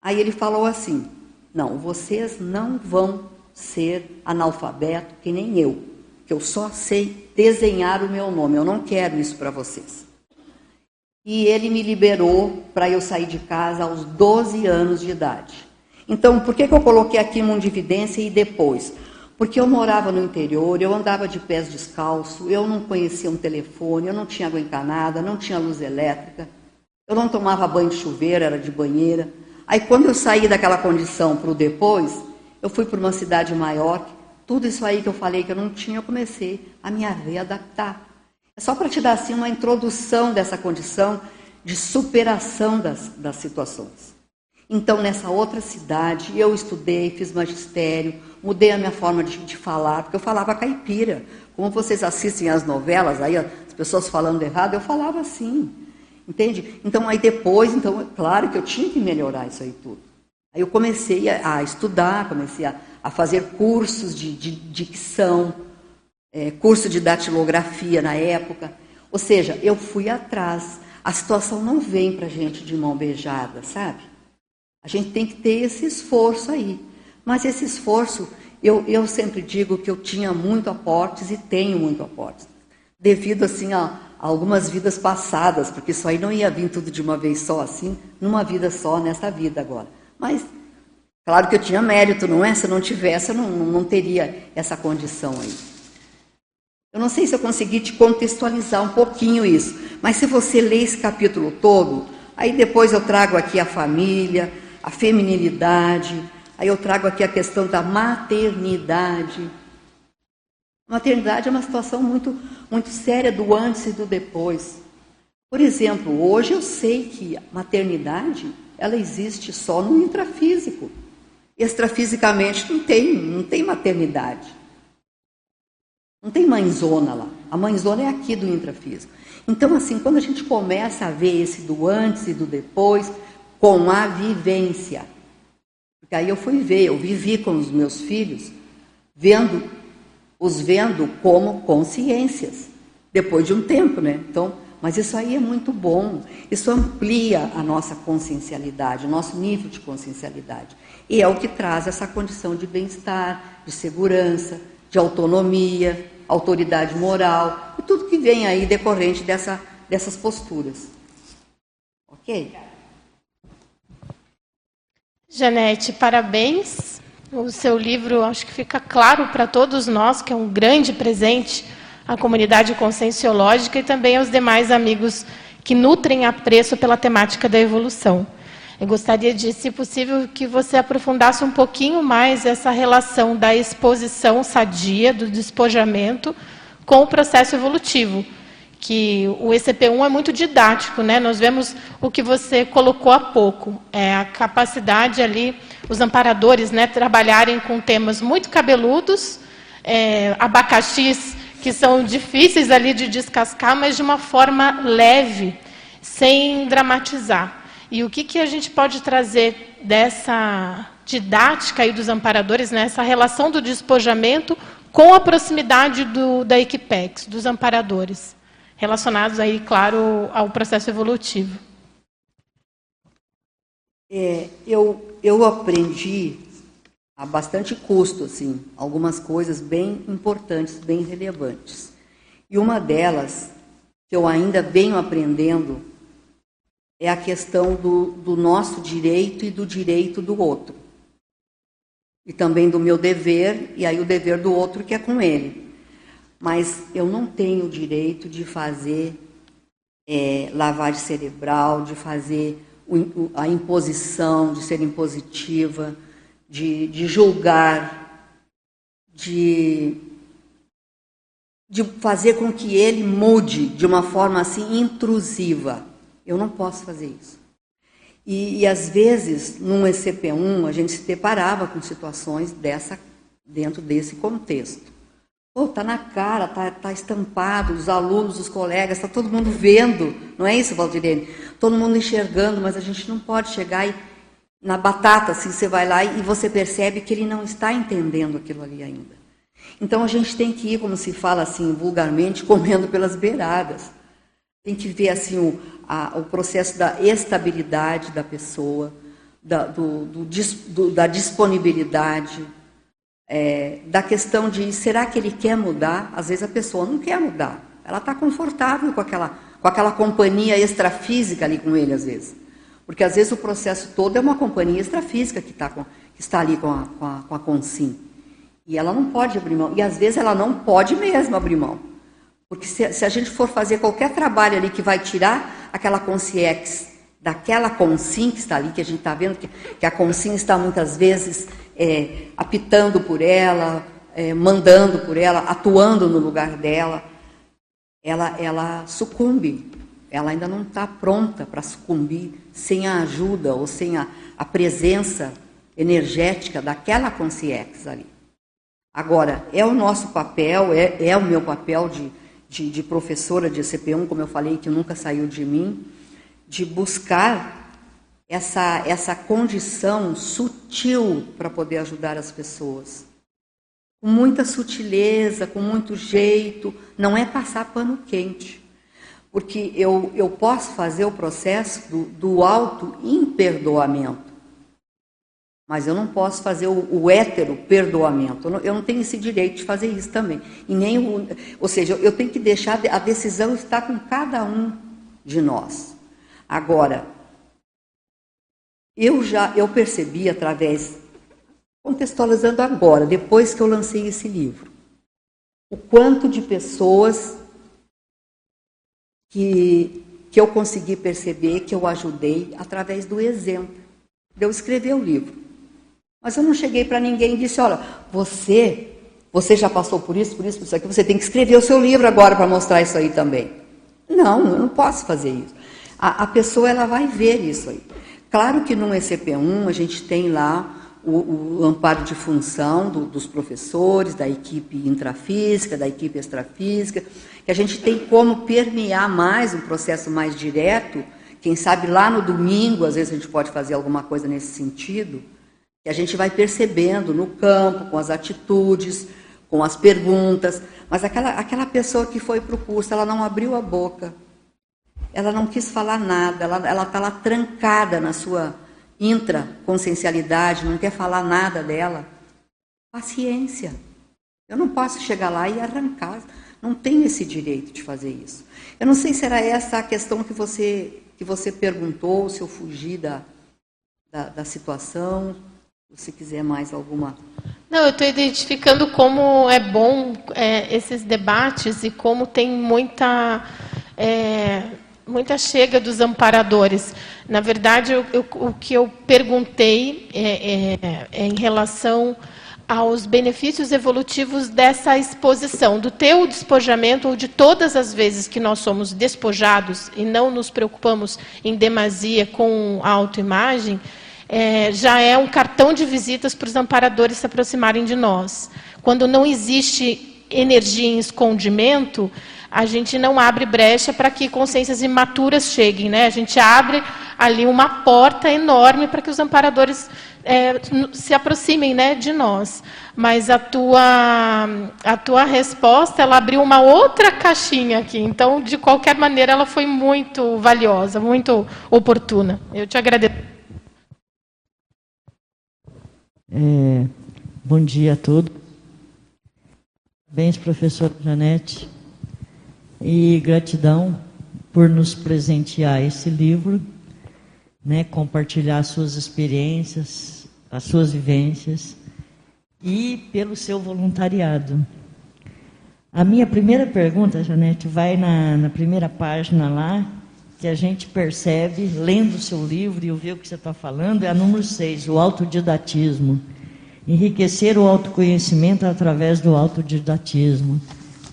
Aí ele falou assim: Não, vocês não vão ser analfabeto que nem eu que eu só sei desenhar o meu nome, eu não quero isso para vocês. E ele me liberou para eu sair de casa aos 12 anos de idade. Então, por que, que eu coloquei aqui Evidência e depois? Porque eu morava no interior, eu andava de pés descalço, eu não conhecia um telefone, eu não tinha água encanada, não tinha luz elétrica, eu não tomava banho de chuveiro, era de banheira. Aí, quando eu saí daquela condição para o depois, eu fui para uma cidade maior, tudo isso aí que eu falei que eu não tinha, eu comecei a me readaptar. É só para te dar assim uma introdução dessa condição de superação das, das situações. Então, nessa outra cidade, eu estudei, fiz magistério, mudei a minha forma de, de, falar, porque eu falava caipira. Como vocês assistem às novelas, aí as pessoas falando errado, eu falava assim. Entende? Então, aí depois, então, é claro que eu tinha que melhorar isso aí tudo. Aí eu comecei a, a estudar, comecei a, a fazer cursos de, de dicção, é, curso de datilografia na época. Ou seja, eu fui atrás. A situação não vem para a gente de mão beijada, sabe? A gente tem que ter esse esforço aí. Mas esse esforço, eu, eu sempre digo que eu tinha muito aportes e tenho muito aportes. Devido, assim, a, a algumas vidas passadas, porque isso aí não ia vir tudo de uma vez só, assim, numa vida só, nessa vida agora. Mas Claro que eu tinha mérito, não é? Se eu não tivesse, eu não, não teria essa condição aí. Eu não sei se eu consegui te contextualizar um pouquinho isso, mas se você ler esse capítulo todo, aí depois eu trago aqui a família, a feminilidade, aí eu trago aqui a questão da maternidade. Maternidade é uma situação muito, muito séria do antes e do depois. Por exemplo, hoje eu sei que maternidade ela existe só no intrafísico. Extrafisicamente não tem, não tem maternidade. Não tem mãezona lá. A mãezona é aqui do intrafísico. Então, assim, quando a gente começa a ver esse do antes e do depois, com a vivência. Porque aí eu fui ver, eu vivi com os meus filhos, vendo, os vendo como consciências. Depois de um tempo, né? Então, mas isso aí é muito bom. Isso amplia a nossa consciencialidade, o nosso nível de consciencialidade. E é o que traz essa condição de bem-estar, de segurança, de autonomia, autoridade moral, e tudo que vem aí decorrente dessa, dessas posturas. Ok? Janete, parabéns. O seu livro, acho que fica claro para todos nós que é um grande presente à comunidade conscienciológica e também aos demais amigos que nutrem apreço pela temática da evolução. Eu gostaria de, se possível, que você aprofundasse um pouquinho mais essa relação da exposição sadia, do despojamento, com o processo evolutivo. Que o ECP1 é muito didático, né? Nós vemos o que você colocou há pouco, é a capacidade ali, os amparadores, né, trabalharem com temas muito cabeludos, é, abacaxis que são difíceis ali de descascar, mas de uma forma leve, sem dramatizar. E o que, que a gente pode trazer dessa didática aí dos amparadores, nessa né? relação do despojamento com a proximidade do, da Equipex, dos amparadores, relacionados aí, claro, ao processo evolutivo? É, eu, eu aprendi a bastante custo, assim, algumas coisas bem importantes, bem relevantes. E uma delas, que eu ainda venho aprendendo é a questão do, do nosso direito e do direito do outro. E também do meu dever, e aí o dever do outro que é com ele. Mas eu não tenho o direito de fazer é, lavagem cerebral, de fazer a imposição, de ser impositiva, de, de julgar, de, de fazer com que ele mude de uma forma assim intrusiva. Eu não posso fazer isso. E, e às vezes, num ECP1, a gente se deparava com situações dessa, dentro desse contexto. Pô, tá na cara, tá, tá estampado, os alunos, os colegas, está todo mundo vendo, não é isso, Valdirene? Todo mundo enxergando, mas a gente não pode chegar e, na batata, assim, você vai lá e você percebe que ele não está entendendo aquilo ali ainda. Então a gente tem que ir, como se fala assim vulgarmente, <laughs> comendo pelas beiradas. Tem que ver assim o, a, o processo da estabilidade da pessoa, da, do, do, do, da disponibilidade, é, da questão de será que ele quer mudar? Às vezes a pessoa não quer mudar, ela está confortável com aquela, com aquela companhia extrafísica ali com ele, às vezes. Porque às vezes o processo todo é uma companhia extrafísica que, tá com, que está ali com a, com, a, com a Consim. E ela não pode abrir mão. E às vezes ela não pode mesmo abrir mão. Porque se, se, a gente for fazer qualquer trabalho ali que vai tirar aquela consciex daquela consim que está ali, que a gente está vendo que, que, a consim está muitas vezes é, apitando por ela, é, mandando por ela, atuando no lugar dela, ela, ela sucumbe. Ela ainda não está pronta para sucumbir sem a ajuda ou sem a, a presença energética daquela consciex ali. Agora, é o nosso papel, é, é o meu papel de de, de professora de CP1, como eu falei, que nunca saiu de mim, de buscar essa, essa condição sutil para poder ajudar as pessoas. Com muita sutileza, com muito jeito, não é passar pano quente. Porque eu, eu posso fazer o processo do, do auto-imperdoamento. Mas eu não posso fazer o, o hétero perdoamento. Eu não, eu não, tenho esse direito de fazer isso também. E nem o, ou seja, eu tenho que deixar a decisão estar com cada um de nós. Agora, eu já eu percebi através contextualizando agora, depois que eu lancei esse livro, o quanto de pessoas que que eu consegui perceber que eu ajudei através do exemplo. De eu escrever o livro. Mas eu não cheguei para ninguém e disse: olha, você, você já passou por isso, por isso, por isso aqui, você tem que escrever o seu livro agora para mostrar isso aí também. Não, eu não posso fazer isso. A, a pessoa ela vai ver isso aí. Claro que no ECP1 a gente tem lá o, o amparo de função do, dos professores, da equipe intrafísica, da equipe extrafísica, que a gente tem como permear mais um processo mais direto. Quem sabe lá no domingo, às vezes a gente pode fazer alguma coisa nesse sentido, que a gente vai percebendo no campo, com as atitudes, com as perguntas, mas aquela, aquela pessoa que foi para o curso, ela não abriu a boca, ela não quis falar nada, ela está lá trancada na sua intraconsciencialidade, não quer falar nada dela. Paciência. Eu não posso chegar lá e arrancar. Não tenho esse direito de fazer isso. Eu não sei se era essa a questão que você, que você perguntou, se eu fugi da, da, da situação. Se quiser mais alguma. Não, eu estou identificando como é bom é, esses debates e como tem muita. É, muita chega dos amparadores. Na verdade, eu, eu, o que eu perguntei é, é, é, em relação aos benefícios evolutivos dessa exposição, do teu despojamento ou de todas as vezes que nós somos despojados e não nos preocupamos em demasia com a autoimagem, é, já é um cartão de visitas para os amparadores se aproximarem de nós. Quando não existe energia em escondimento, a gente não abre brecha para que consciências imaturas cheguem. Né? A gente abre ali uma porta enorme para que os amparadores é, se aproximem né, de nós. Mas a tua, a tua resposta, ela abriu uma outra caixinha aqui. Então, de qualquer maneira, ela foi muito valiosa, muito oportuna. Eu te agradeço. É, bom dia a todos. Bens, professora Janete e gratidão por nos presentear esse livro, né, compartilhar suas experiências, as suas vivências e pelo seu voluntariado. A minha primeira pergunta, Janete, vai na, na primeira página lá, que a gente percebe, lendo o seu livro e ouvir o que você está falando, é a número 6, o autodidatismo. Enriquecer o autoconhecimento através do autodidatismo.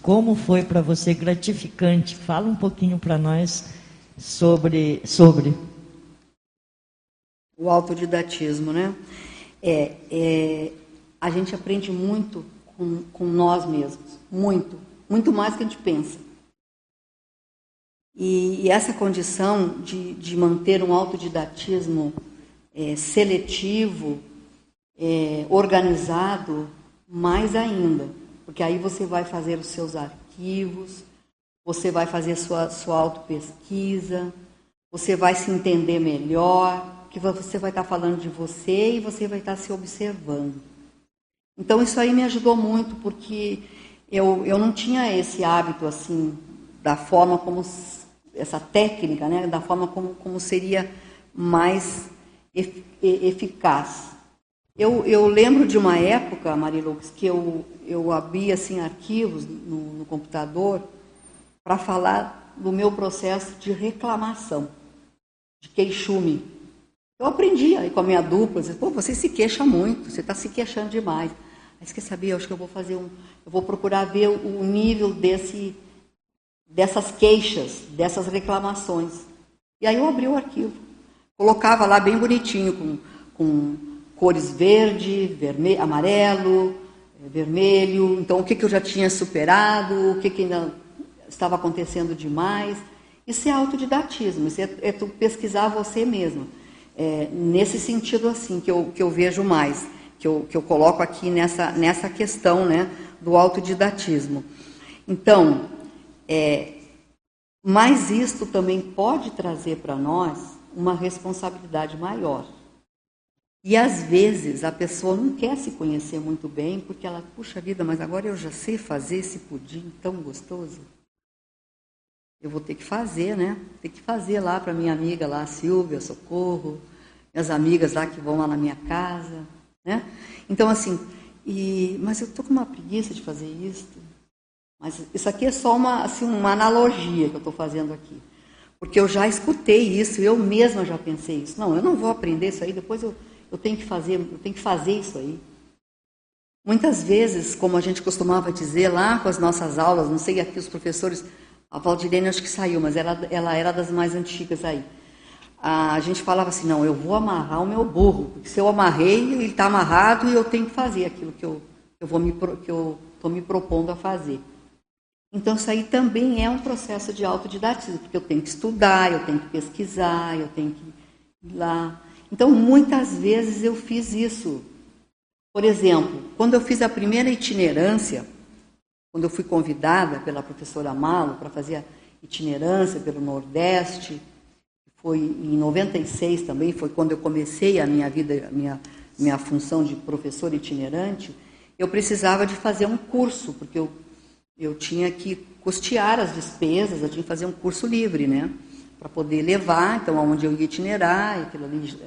Como foi para você gratificante? Fala um pouquinho para nós sobre, sobre. O autodidatismo, né? É, é, a gente aprende muito com, com nós mesmos, muito, muito mais que a gente pensa. E, e essa condição de, de, manter um autodidatismo é, seletivo, é, organizado, mais ainda porque aí você vai fazer os seus arquivos, você vai fazer sua, sua auto-pesquisa, você vai se entender melhor, que você vai estar falando de você e você vai estar se observando. Então isso aí me ajudou muito, porque eu, eu não tinha esse hábito assim, da forma como, essa técnica, né, da forma como, como seria mais eficaz. Eu, eu lembro de uma época, Marilux, que eu, eu abri assim, arquivos no, no computador para falar do meu processo de reclamação, de queixume. Eu aprendi aí com a minha dupla, disse, pô, você se queixa muito, você está se queixando demais. Mas quer saber, eu acho que eu vou fazer um. Eu vou procurar ver o nível desse, dessas queixas, dessas reclamações. E aí eu abri o arquivo. Colocava lá bem bonitinho, com, com cores verde, vermelho, amarelo, vermelho. Então, o que, que eu já tinha superado, o que, que ainda estava acontecendo demais. Isso é autodidatismo, isso é, é tu pesquisar você mesmo. É, nesse sentido, assim, que eu, que eu vejo mais, que eu, que eu coloco aqui nessa, nessa questão né, do autodidatismo. Então, é, mas isto também pode trazer para nós uma responsabilidade maior. E às vezes a pessoa não quer se conhecer muito bem, porque ela, puxa vida, mas agora eu já sei fazer esse pudim tão gostoso. Eu vou ter que fazer, né? Ter que fazer lá para minha amiga lá, Silvia, Socorro, minhas amigas lá que vão lá na minha casa, né? Então assim, e, mas eu tô com uma preguiça de fazer isso. Mas isso aqui é só uma, assim, uma analogia que eu estou fazendo aqui. Porque eu já escutei isso, eu mesma já pensei isso. Não, eu não vou aprender isso aí, depois eu, eu tenho que fazer, eu tenho que fazer isso aí. Muitas vezes, como a gente costumava dizer lá com as nossas aulas, não sei aqui os professores A Valdirene acho que saiu, mas ela, ela era das mais antigas aí. A gente falava assim, não, eu vou amarrar o meu burro, porque se eu amarrei, ele está amarrado e eu tenho que fazer aquilo que eu, eu vou me, que eu estou me propondo a fazer. Então, isso aí também é um processo de autodidatismo, porque eu tenho que estudar, eu tenho que pesquisar, eu tenho que ir lá. Então, muitas vezes eu fiz isso. Por exemplo, quando eu fiz a primeira itinerância, quando eu fui convidada pela professora Malo para fazer a itinerância pelo Nordeste, foi em 96 também, foi quando eu comecei a minha vida, a minha, minha função de professor itinerante, eu precisava de fazer um curso, porque eu, eu tinha que custear as despesas, eu tinha que fazer um curso livre, né? Para poder levar, então, aonde eu ia itinerar, aquilo ali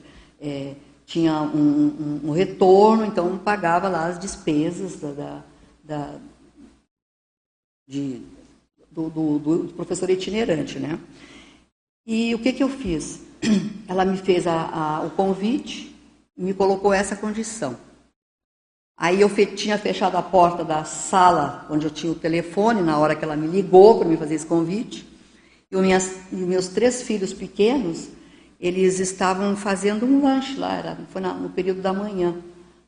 é, tinha um, um, um, retorno, então pagava lá as despesas da, da, da de, do, do, do, professor itinerante, né? E o que, que eu fiz? <clears throat> Ela me fez a, a, o convite me colocou essa condição. Aí eu fe tinha fechado a porta da sala onde eu tinha o telefone na hora que ela me ligou para me fazer esse convite. E minhas, meus três filhos pequenos, eles estavam fazendo um lanche lá, era, foi na, no período da manhã.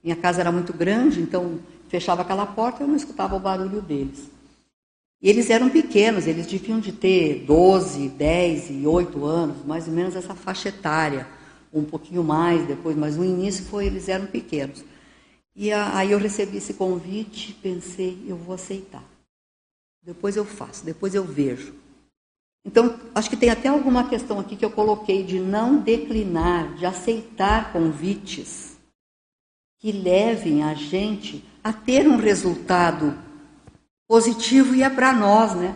Minha casa era muito grande, então fechava aquela porta e eu não escutava o barulho deles. E eles eram pequenos, eles deviam de ter 12, 10 e 8 anos, mais ou menos essa faixa etária, um pouquinho mais depois, mas no início foi, eles eram pequenos. E aí eu recebi esse convite, pensei, eu vou aceitar. Depois eu faço, depois eu vejo. Então, acho que tem até alguma questão aqui que eu coloquei de não declinar, de aceitar convites que levem a gente a ter um resultado positivo e é para nós, né?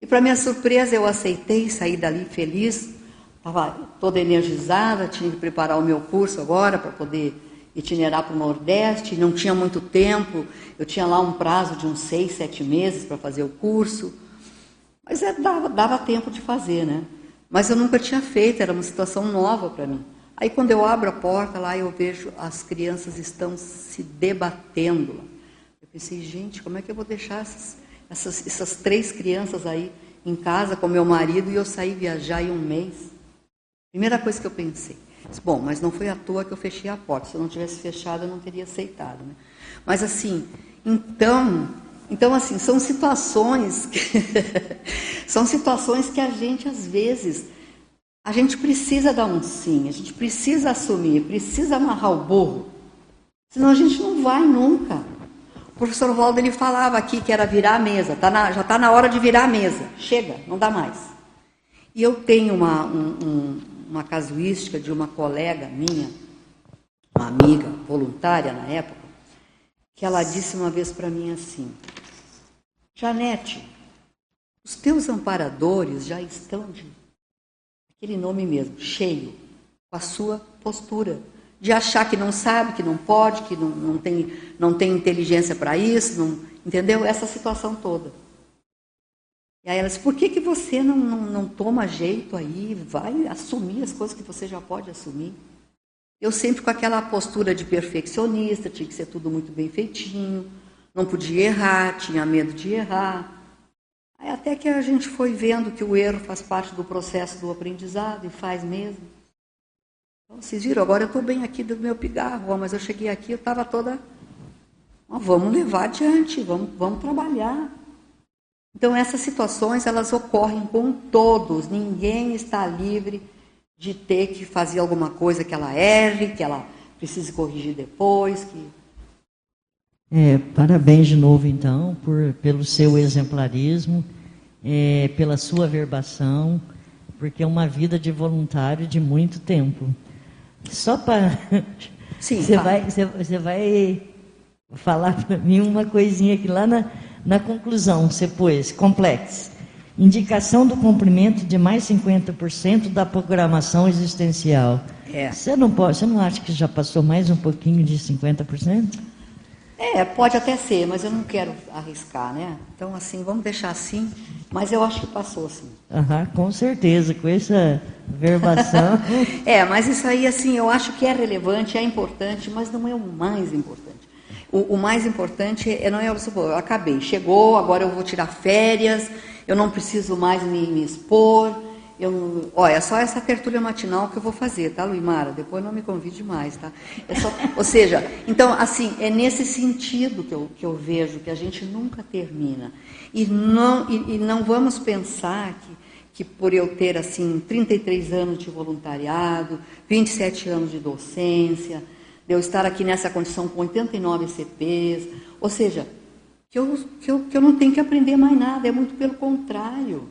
E para minha surpresa, eu aceitei, saí dali feliz, estava toda energizada, tinha que preparar o meu curso agora para poder itinerar para o Nordeste, não tinha muito tempo, eu tinha lá um prazo de uns seis, sete meses para fazer o curso, mas é, dava, dava tempo de fazer, né? Mas eu nunca tinha feito, era uma situação nova para mim. Aí quando eu abro a porta lá, eu vejo as crianças estão se debatendo. Eu pensei, gente, como é que eu vou deixar essas, essas, essas três crianças aí em casa com meu marido e eu sair viajar em um mês? Primeira coisa que eu pensei. Bom, mas não foi à toa que eu fechei a porta. Se eu não tivesse fechado, eu não teria aceitado. Né? Mas assim, então, então assim, são situações que <laughs> são situações que a gente às vezes a gente precisa dar um sim, a gente precisa assumir, precisa amarrar o burro. Senão a gente não vai nunca. O professor Waldo ele falava aqui que era virar a mesa, tá na, já está na hora de virar a mesa. Chega, não dá mais. E eu tenho uma, um, um uma casuística de uma colega minha, uma amiga voluntária na época, que ela disse uma vez para mim assim: Janete, os teus amparadores já estão de aquele nome mesmo, cheio, com a sua postura de achar que não sabe, que não pode, que não, não, tem, não tem inteligência para isso, não, entendeu? Essa situação toda. E aí ela disse, por que, que você não, não, não toma jeito aí, vai assumir as coisas que você já pode assumir? Eu sempre com aquela postura de perfeccionista, tinha que ser tudo muito bem feitinho, não podia errar, tinha medo de errar. Aí até que a gente foi vendo que o erro faz parte do processo do aprendizado e faz mesmo. Então, vocês viram, agora eu estou bem aqui do meu pigarro, mas eu cheguei aqui, eu estava toda. vamos levar adiante, vamos, vamos trabalhar. Então essas situações elas ocorrem com todos, ninguém está livre de ter que fazer alguma coisa que ela erre, que ela precise corrigir depois, que é, parabéns de novo então por pelo seu exemplarismo, é, pela sua verbação, porque é uma vida de voluntário de muito tempo. Só para <laughs> você vai você vai falar para mim uma coisinha que lá na na conclusão, você pôs, complexo. Indicação do cumprimento de mais 50% da programação existencial. É. Você não pode, você não acha que já passou mais um pouquinho de 50%? É, pode até ser, mas eu não quero arriscar, né? Então, assim, vamos deixar assim, mas eu acho que passou, sim. Aham, com certeza, com essa verbação. <laughs> é, mas isso aí, assim, eu acho que é relevante, é importante, mas não é o mais importante. o, o mais importante é não é eu acabei, chegou, agora eu vou tirar férias, eu não preciso mais me, me expor. Eu, olha, é só essa tertúlia matinal que eu vou fazer, tá, Luimara? Depois não me convide mais, tá? É só, ou seja, então, assim, é nesse sentido que eu, que eu vejo que a gente nunca termina. E não, e, e não vamos pensar que, que por eu ter, assim, 33 anos de voluntariado, 27 anos de docência, de eu estar aqui nessa condição com 89 CPs, ou seja, que eu, que eu, que eu não tenho que aprender mais nada, é muito pelo contrário.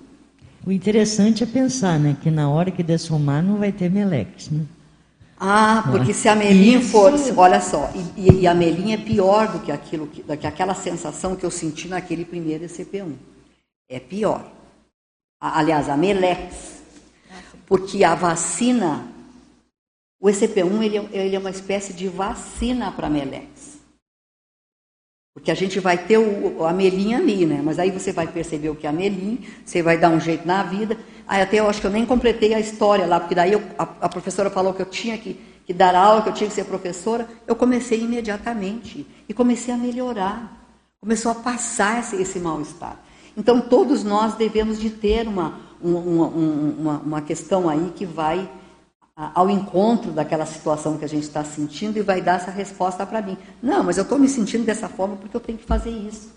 O interessante é pensar, né, que na hora que dessomar não vai ter melex, né? Ah, porque se a Melinha for, olha só, e, e, a Melinha é pior do que aquilo, do que aquela sensação que eu senti naquele primeiro ECP1. É pior. Aliás, a Melex, porque a vacina, o ECP1 ele, é, ele é uma espécie de vacina para a Melex. Porque a gente vai ter o, a melinha ali, né? Mas aí você vai perceber o que é a melinha, você vai dar um jeito na vida. Aí até eu acho que eu nem completei a história lá, porque daí eu, a, a, professora falou que eu tinha que, que, dar aula, que eu tinha que ser professora. Eu comecei imediatamente e comecei a melhorar. Começou a passar esse, esse mal-estar. Então todos nós devemos de ter uma, uma, uma, uma questão aí que vai ao encontro daquela situação que a gente está sentindo e vai dar essa resposta para mim. Não, mas eu estou me sentindo dessa forma porque eu tenho que fazer isso.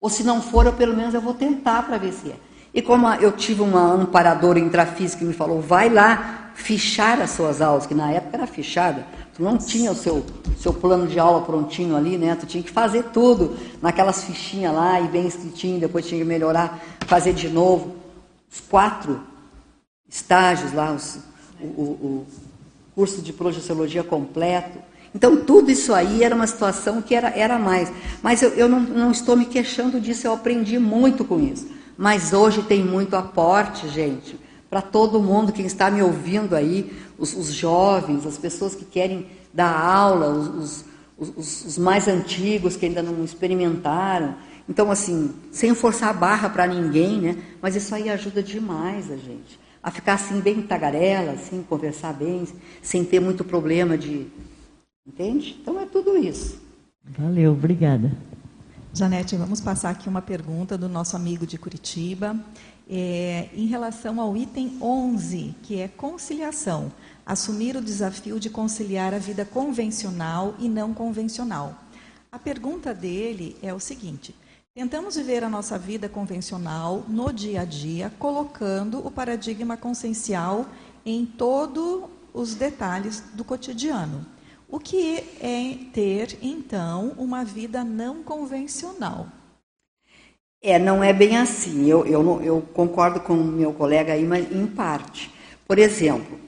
Ou se não for, eu pelo menos eu vou tentar para ver se é. E como eu tive uma amparadora intrafísica que me falou, vai lá fichar as suas aulas, que na época era fichada, tu não tinha o seu, seu plano de aula prontinho ali, né? Tu tinha que fazer tudo naquelas fichinhas lá e bem escritinho, depois tinha que melhorar, fazer de novo. Os quatro estágios lá, os o, o curso de projeciologia completo. Então, tudo isso aí era uma situação que era, era mais. Mas eu, eu não, não estou me queixando disso, eu aprendi muito com isso. Mas hoje tem muito aporte, gente, para todo mundo, quem está me ouvindo aí, os, os, jovens, as pessoas que querem dar aula, os, os, os mais antigos que ainda não experimentaram. Então, assim, sem forçar a barra para ninguém, né? Mas isso aí ajuda demais a gente a ficar assim bem tagarela, assim, conversar bem, sem ter muito problema de. Entende? Então é tudo isso. Valeu, obrigada. Janete, vamos passar aqui uma pergunta do nosso amigo de Curitiba. É, em relação ao item 11, que é conciliação, assumir o desafio de conciliar a vida convencional e não convencional. A pergunta dele é o seguinte: Tentamos viver a nossa vida convencional no dia a dia, colocando o paradigma consciencial em todos os detalhes do cotidiano. O que é ter, então, uma vida não convencional? É, não é bem assim. Eu, eu, eu concordo com o meu colega aí, mas em parte. Por exemplo,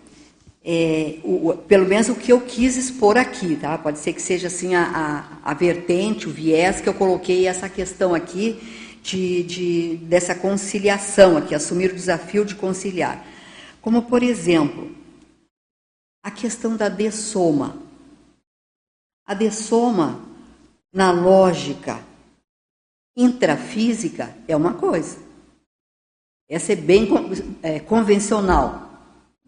é, o, pelo menos o que eu quis expor aqui, tá? Pode ser que seja assim a, a, a vertente, o viés que eu coloquei essa questão aqui de, de, dessa conciliação aqui, assumir o desafio de conciliar. Como, por exemplo, a questão da dessoma. A dessoma, na lógica intrafísica, é uma coisa. Essa é bem é, convencional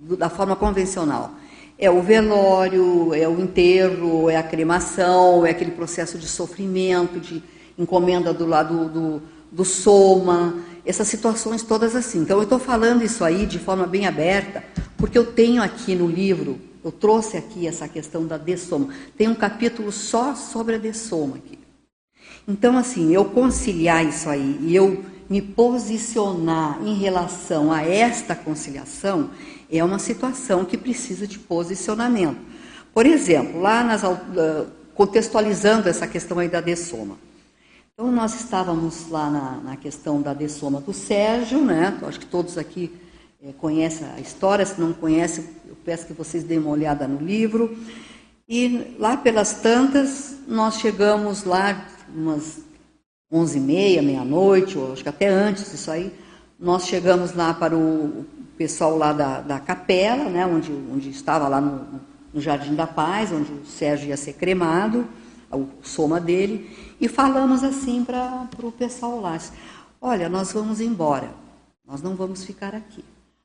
da forma convencional. É o velório, é o enterro, é a cremação, é aquele processo de sofrimento, de encomenda do lado do, do soma, essas situações todas assim. Então eu estou falando isso aí de forma bem aberta, porque eu tenho aqui no livro, eu trouxe aqui essa questão da dessoma. Tem um capítulo só sobre a dessoma aqui. Então, assim, eu conciliar isso aí e eu me posicionar em relação a esta conciliação, é uma situação que precisa de posicionamento. Por exemplo, lá nas, contextualizando essa questão aí da dessoma. Então, nós estávamos lá na, na questão da dessoma do Sérgio, né? Acho que todos aqui é, conhecem a história, se não conhecem, eu peço que vocês deem uma olhada no livro. E lá pelas tantas, nós chegamos lá umas onze e meia, meia-noite, ou acho que até antes disso aí, nós chegamos lá para o pessoal lá da, da capela, né, onde, onde estava lá no, no Jardim da Paz, onde o Sérgio ia ser cremado, o soma dele, e falamos assim para o pessoal lá: olha, nós vamos embora, nós não vamos ficar aqui.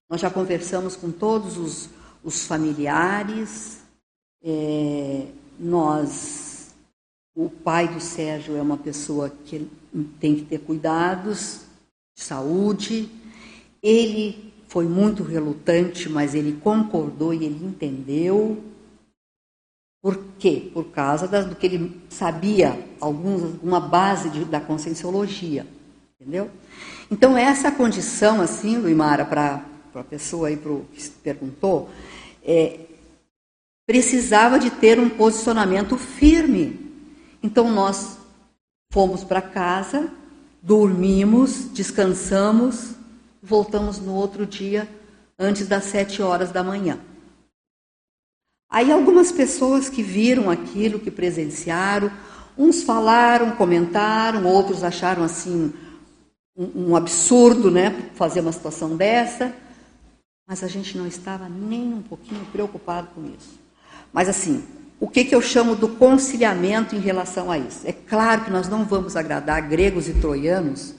Nós já conversamos com todos os, os familiares, é, nós o pai do Sérgio é uma pessoa que tem que ter cuidados de saúde. Ele foi muito relutante, mas ele concordou e ele entendeu. Por quê? Por causa do que ele sabia, alguns, base de, da conscienciologia. Entendeu? Então, essa condição, assim, Luimara, para a pessoa aí pro, que perguntou, é, precisava de ter um posicionamento firme. Então, nós fomos para casa, dormimos, descansamos, voltamos no outro dia, antes das sete horas da manhã. Aí algumas pessoas que viram aquilo, que presenciaram, uns falaram, comentaram, outros acharam assim um, um absurdo, né, fazer uma situação dessa, mas a gente não estava nem um pouquinho preocupado com isso. Mas assim, o que, que eu chamo do conciliamento em relação a isso? É claro que nós não vamos agradar gregos e troianos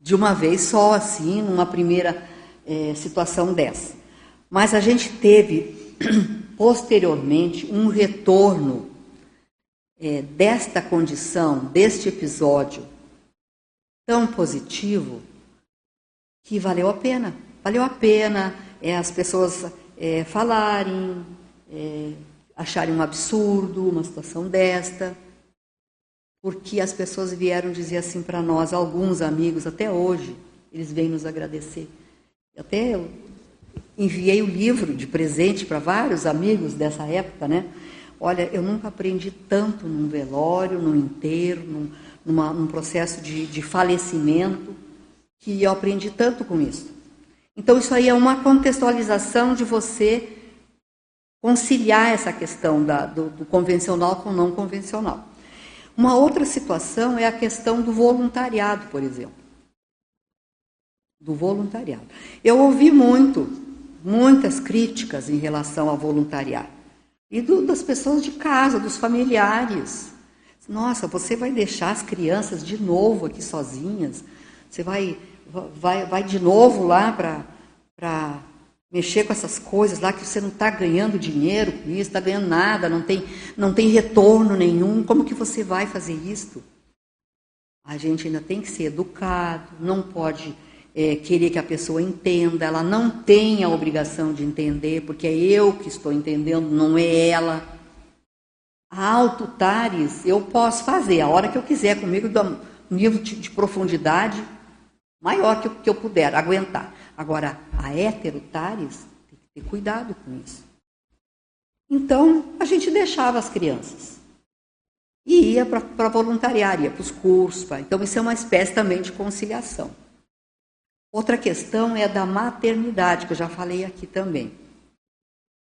de uma vez só, assim, numa primeira é, situação dessa. Mas a gente teve <clears throat> posteriormente um retorno é, desta condição, deste episódio tão positivo, que valeu a pena. Valeu a pena é, as pessoas é, falarem, é, acharem um absurdo uma situação desta, porque as pessoas vieram dizer assim para nós, alguns amigos, até hoje, eles vêm nos agradecer. Até enviei o livro de presente para vários amigos dessa época, né? Olha, eu nunca aprendi tanto num velório, num enterro, num, numa, num processo de, de falecimento, que eu aprendi tanto com isso. Então, isso aí é uma contextualização de você conciliar essa questão da, do, do convencional com o não convencional. Uma outra situação é a questão do voluntariado, por exemplo. Do voluntariado. Eu ouvi muito muitas críticas em relação ao voluntariado. E do, das pessoas de casa, dos familiares. Nossa, você vai deixar as crianças de novo aqui sozinhas? Você vai, vai, vai de novo lá para mexer com essas coisas lá que você não está ganhando dinheiro com isso, está ganhando nada, não tem, não tem retorno nenhum. Como que você vai fazer isso? A gente ainda tem que ser educado, não pode é, querer que a pessoa entenda, ela não tem a obrigação de entender, porque é eu que estou entendendo, não é ela. A autotares eu posso fazer a hora que eu quiser, comigo, do nível de, de profundidade maior que que eu puder aguentar. Agora, a heterotares tem que ter cuidado com isso. Então, a gente deixava as crianças. E ia para voluntariar, ia para os cursos. Pra, então, isso é uma espécie também de conciliação. Outra questão é a da maternidade, que eu já falei aqui também.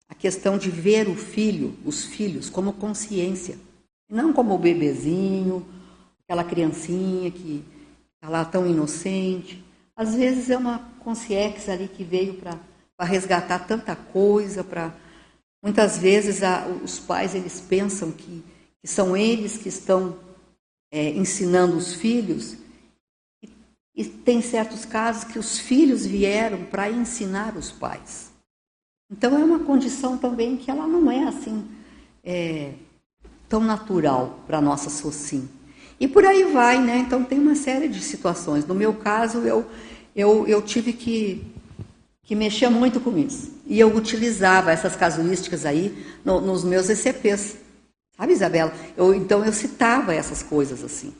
A questão de ver o filho, os filhos, como consciência. Não como o bebezinho, aquela criancinha que está lá tão inocente. Às vezes é uma consciência ali que veio para resgatar tanta coisa, para muitas vezes a, os pais eles pensam que, que, são eles que estão é, ensinando os filhos e tem certos casos que os filhos vieram para ensinar os pais. Então é uma condição também que ela não é assim é, tão natural para nossa sociedade. E por aí vai, né? Então tem uma série de situações. No meu caso, eu, eu, eu tive que, que mexer muito com isso. E eu utilizava essas casuísticas aí no, nos meus ECPs. Sabe, Isabela? Eu, então eu citava essas coisas assim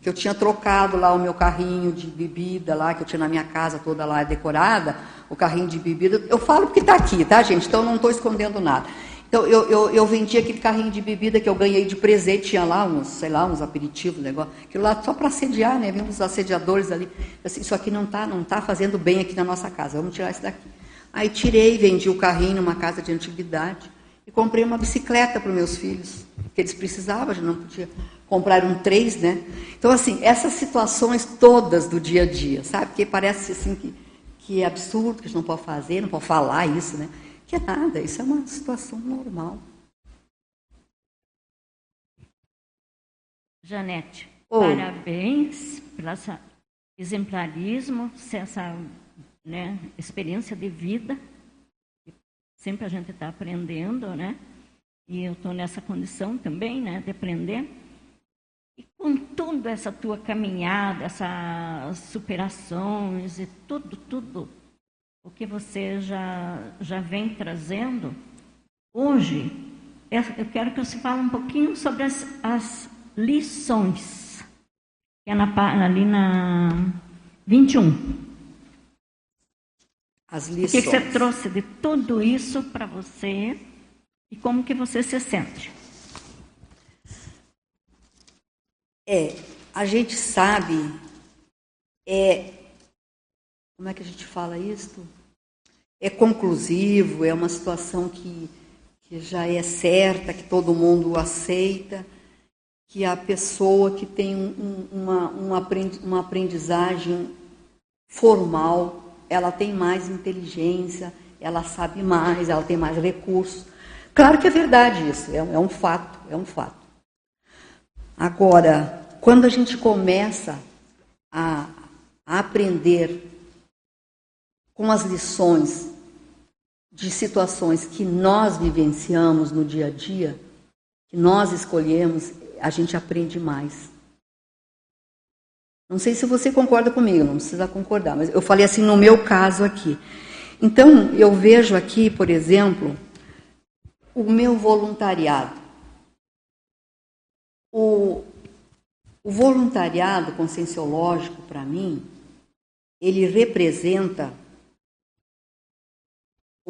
que eu tinha trocado lá o meu carrinho de bebida lá, que eu tinha na minha casa toda lá decorada, o carrinho de bebida. Eu falo porque está aqui, tá, gente? Então não estou escondendo nada. Então eu, eu, eu vendi aquele carrinho de bebida que eu ganhei de presente, tinha lá uns, sei lá, uns aperitivos, negócio. Aquilo lá só para assediar, né? Vimos os assediadores ali. Assim, isso aqui não está não tá fazendo bem aqui na nossa casa, vamos tirar isso daqui. Aí tirei, vendi o carrinho numa casa de antiguidade e comprei uma bicicleta para os meus filhos, que eles precisavam, já não podia compraram três, né? Então, assim, essas situações todas do dia a dia, sabe? Que parece assim que, que é absurdo, que a gente não pode fazer, não pode falar isso, né? Que nada, isso é uma situação normal. Janete, Oi. parabéns pelo exemplarismo, essa né, experiência de vida. Sempre a gente está aprendendo, né? e eu estou nessa condição também, né, de aprender. E com toda essa tua caminhada, essas superações e tudo, tudo o que você já, já vem trazendo, hoje eu quero que você fale um pouquinho sobre as, as lições, que é na, ali na 21. As lições. O que, que você trouxe de tudo isso para você e como que você se sente? É, a gente sabe, é, como é que a gente fala isto? É conclusivo, é uma situação que, que já é certa, que todo mundo aceita, que a pessoa que tem um, uma, uma aprendizagem formal, ela tem mais inteligência, ela sabe mais, ela tem mais recursos. Claro que é verdade isso, é, é um fato, é um fato. Agora, quando a gente começa a, a aprender com as lições de situações que nós vivenciamos no dia a dia, que nós escolhemos, a gente aprende mais. Não sei se você concorda comigo, não precisa concordar, mas eu falei assim no meu caso aqui. Então, eu vejo aqui, por exemplo, o meu voluntariado. O, o voluntariado conscienciológico, para mim, ele representa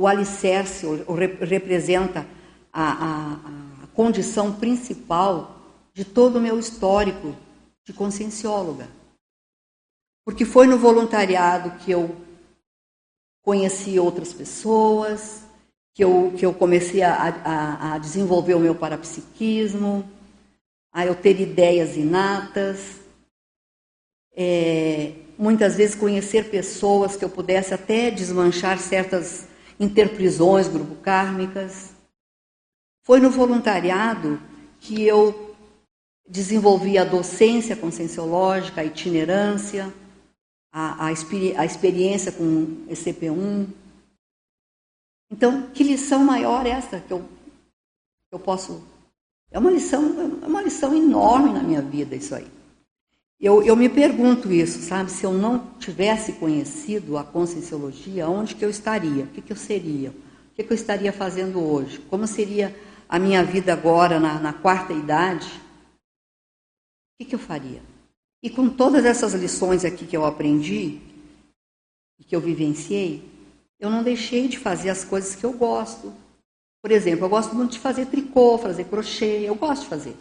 o alicerce, ou representa a, a, a condição principal de todo o meu histórico de consciencióloga. Porque foi no voluntariado que eu conheci outras pessoas, que eu, que eu comecei a, a, a desenvolver o meu parapsiquismo, a eu ter ideias inatas, é, muitas vezes conhecer pessoas que eu pudesse até desmanchar certas interprisões grupo kármicas. Foi no voluntariado que eu desenvolvi a docência conscienciológica, a itinerância, a, a, experi a experiência com ECP1. Então, que lição maior é essa que eu, eu posso. É uma lição, é uma lição enorme na minha vida, isso aí. Eu, eu me pergunto isso, sabe? Se eu não tivesse conhecido a conscienciologia, onde que eu estaria? O que, que eu seria? O que, que eu estaria fazendo hoje? Como seria a minha vida agora, na, na quarta idade? O que, que eu faria? E com todas essas lições aqui que eu aprendi, que eu vivenciei, eu não deixei de fazer as coisas que eu gosto. Por exemplo, eu gosto muito de fazer tricô, fazer crochê, eu gosto de fazer.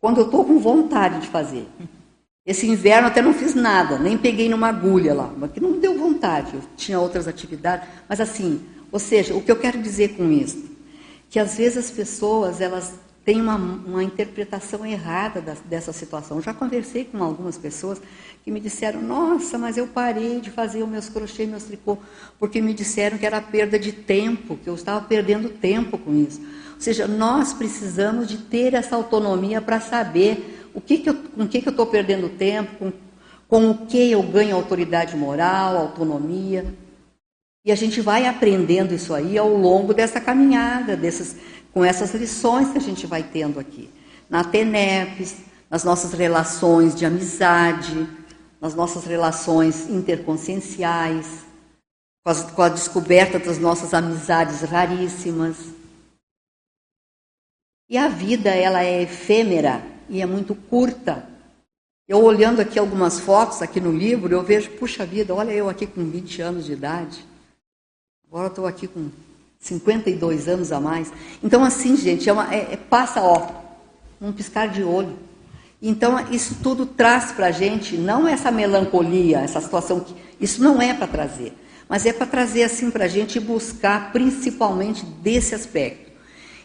Quando eu estou com vontade de fazer. Esse inverno até não fiz nada, nem peguei numa agulha lá, porque não deu vontade, eu tinha outras atividades. Mas assim, ou seja, o que eu quero dizer com isso? Que às vezes as pessoas, elas tem uma, uma interpretação errada da, dessa situação. Já conversei com algumas pessoas que me disseram: Nossa, mas eu parei de fazer os meus crochê, meus tricô, porque me disseram que era perda de tempo, que eu estava perdendo tempo com isso. Ou seja, nós precisamos de ter essa autonomia para saber o que que eu, com o que, que eu estou perdendo tempo, com, com o que eu ganho autoridade moral, autonomia. E a gente vai aprendendo isso aí ao longo dessa caminhada, desses com essas lições que a gente vai tendo aqui. Na TENEPS, nas nossas relações de amizade, nas nossas relações interconscienciais, com, com a descoberta das nossas amizades raríssimas. E a vida, ela é efêmera e é muito curta. Eu olhando aqui algumas fotos aqui no livro, eu vejo, puxa vida, olha eu aqui com 20 anos de idade. Agora estou aqui com 52 anos a mais. Então, assim, gente, é uma, é, é, passa, ó, um piscar de olho. Então, isso tudo traz para a gente, não essa melancolia, essa situação, que, isso não é para trazer, mas é para trazer assim para a gente buscar principalmente desse aspecto.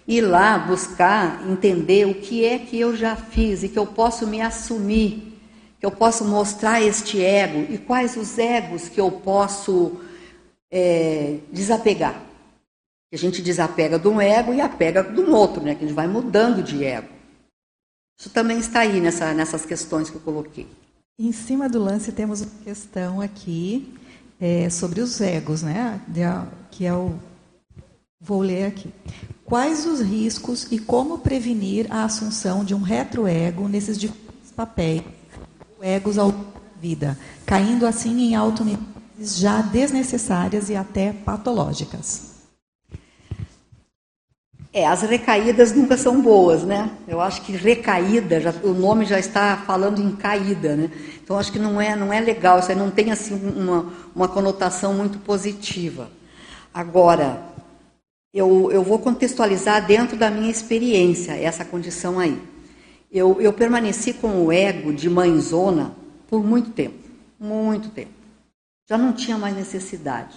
Ir lá buscar entender o que é que eu já fiz e que eu posso me assumir, que eu posso mostrar este ego e quais os egos que eu posso é, desapegar. A gente desapega de um ego e apega de um outro, né? Que a gente vai mudando de ego. Isso também está aí nessa, nessas questões que eu coloquei. Em cima do lance temos uma questão aqui é, sobre os egos, né? De, que é o Vou ler aqui. Quais os riscos e como prevenir a assunção de um retroego nesses diferentes papéis, egos ao vida, caindo assim em autonomias já desnecessárias e até patológicas? É, as recaídas nunca são boas, né? Eu acho que recaída, já, o nome já está falando em caída, né? Então acho que não é, não é legal, isso aí não tem assim uma, uma conotação muito positiva. Agora, eu, eu vou contextualizar dentro da minha experiência essa condição aí. Eu, eu permaneci com o ego de mãezona por muito tempo, muito tempo. Já não tinha mais necessidade.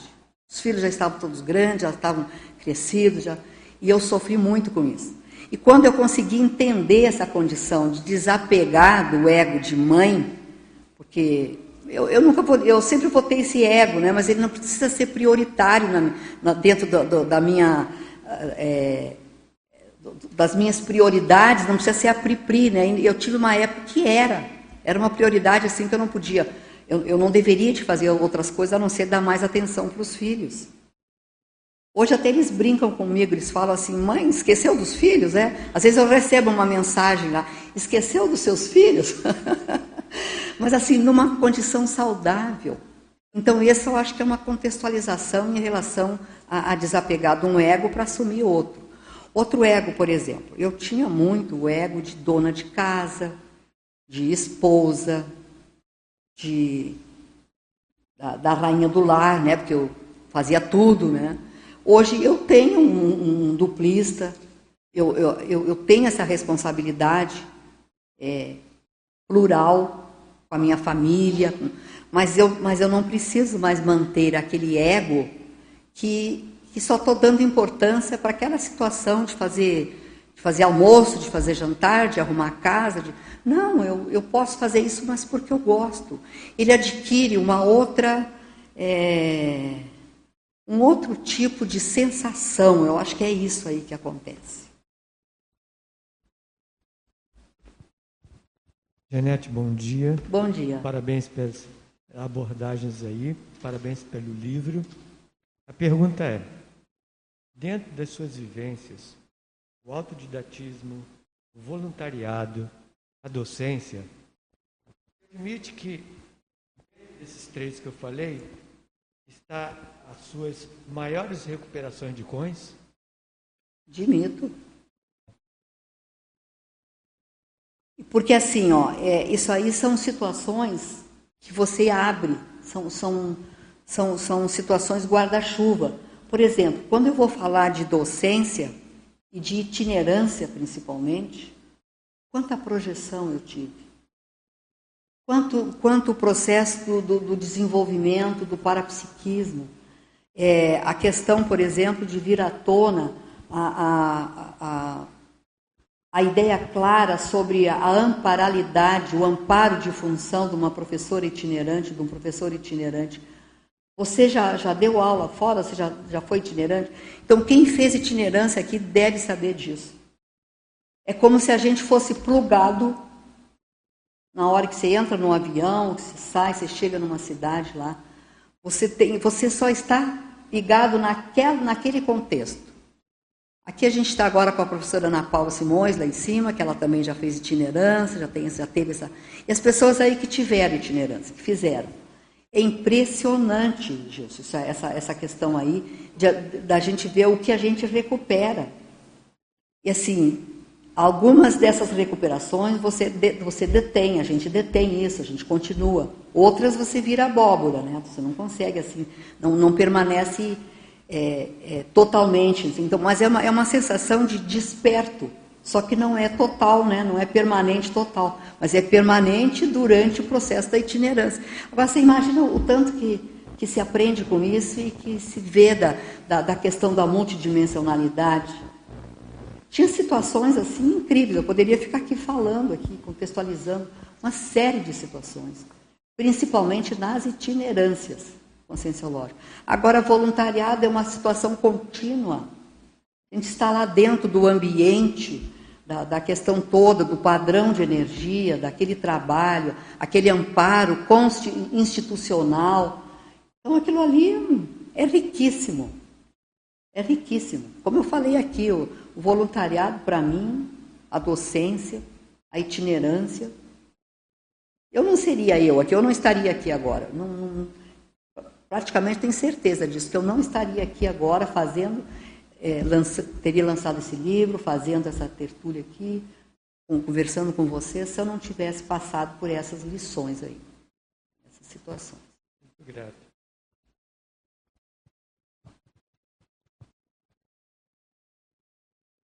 Os filhos já estavam todos grandes, já estavam crescidos, já e eu sofri muito com isso. E quando eu consegui entender essa condição de desapegar do ego de mãe, porque eu, eu nunca eu sempre vou ter esse ego, né? Mas ele não precisa ser prioritário na, na, dentro do, do, da minha é, das minhas prioridades, não precisa ser a pri-pri, né? Eu tive uma época que era, era uma prioridade assim que eu não podia, eu, eu não deveria de fazer outras coisas a não ser dar mais atenção para os filhos. Hoje até eles brincam comigo, eles falam assim, mãe, esqueceu dos filhos, é? Às vezes eu recebo uma mensagem lá, esqueceu dos seus filhos? <laughs> Mas assim, numa condição saudável. Então, essa eu acho que é uma contextualização em relação a, a desapegar de um ego para assumir outro. Outro ego, por exemplo, eu tinha muito o ego de dona de casa, de esposa, de da, da rainha do lar, né? Porque eu fazia tudo, né? Hoje eu tenho um, um duplista, eu, eu, eu, tenho essa responsabilidade é, plural com a minha família, mas eu, mas eu não preciso mais manter aquele ego que, que só estou dando importância para aquela situação de fazer, de fazer almoço, de fazer jantar, de arrumar a casa. De... Não, eu, eu posso fazer isso, mas porque eu gosto. Ele adquire uma outra. É um outro tipo de sensação. Eu acho que é isso aí que acontece. Janete, bom dia. Bom dia. Parabéns pelas abordagens aí, parabéns pelo livro. A pergunta é: dentro das suas vivências, o autodidatismo, o voluntariado, a docência, permite que esses três que eu falei está as suas maiores recuperações de coins? De Porque assim, ó, é, isso aí são situações que você abre, são, são, são, são situações guarda-chuva. Por exemplo, quando eu vou falar de docência e de itinerância principalmente, quanta projeção eu tive. Quanto, quanto o processo do, do, desenvolvimento do parapsiquismo é, a questão, por exemplo, de vir à tona a, a, a, a ideia clara sobre a amparalidade, o amparo de função de uma professora itinerante, de um professor itinerante. Você já, já deu aula fora? Você já, já foi itinerante? Então, quem fez itinerância aqui deve saber disso. É como se a gente fosse plugado na hora que você entra no avião, que você sai, você chega numa cidade lá. Você, tem, você só está ligado naquela, naquele contexto. Aqui a gente está agora com a professora Ana Paula Simões, lá em cima, que ela também já fez itinerância, já, tem, já teve essa. E as pessoas aí que tiveram itinerância, que fizeram. É impressionante, Gilson, essa, essa questão aí, da gente ver o que a gente recupera. E assim, Algumas dessas recuperações você, de, você detém, a gente detém isso, a gente continua. Outras você vira abóbora, né? Você não consegue assim, não, não permanece é, é, totalmente. Assim. Então, mas é uma, é uma sensação de desperto, só que não é total, né? Não é permanente total, mas é permanente durante o processo da itinerância. Agora você imagina o tanto que, que se aprende com isso e que se vê da, da, da questão da multidimensionalidade tinha situações assim incríveis, eu poderia ficar aqui falando, aqui, contextualizando uma série de situações, principalmente nas itinerâncias conscienciológicas. Agora, voluntariado é uma situação contínua. A gente está lá dentro do ambiente, da, da questão toda, do padrão de energia, daquele trabalho, aquele amparo institucional. Então, aquilo ali é riquíssimo. É riquíssimo. Como eu falei aqui, o, o voluntariado, para mim, a docência, a itinerância. Eu não seria eu aqui, eu não estaria aqui agora. Não, não, praticamente tenho certeza disso, que eu não estaria aqui agora fazendo, é, lança, teria lançado esse livro, fazendo essa tertúlia aqui, conversando com vocês, se eu não tivesse passado por essas lições aí, essas situações. Muito grato.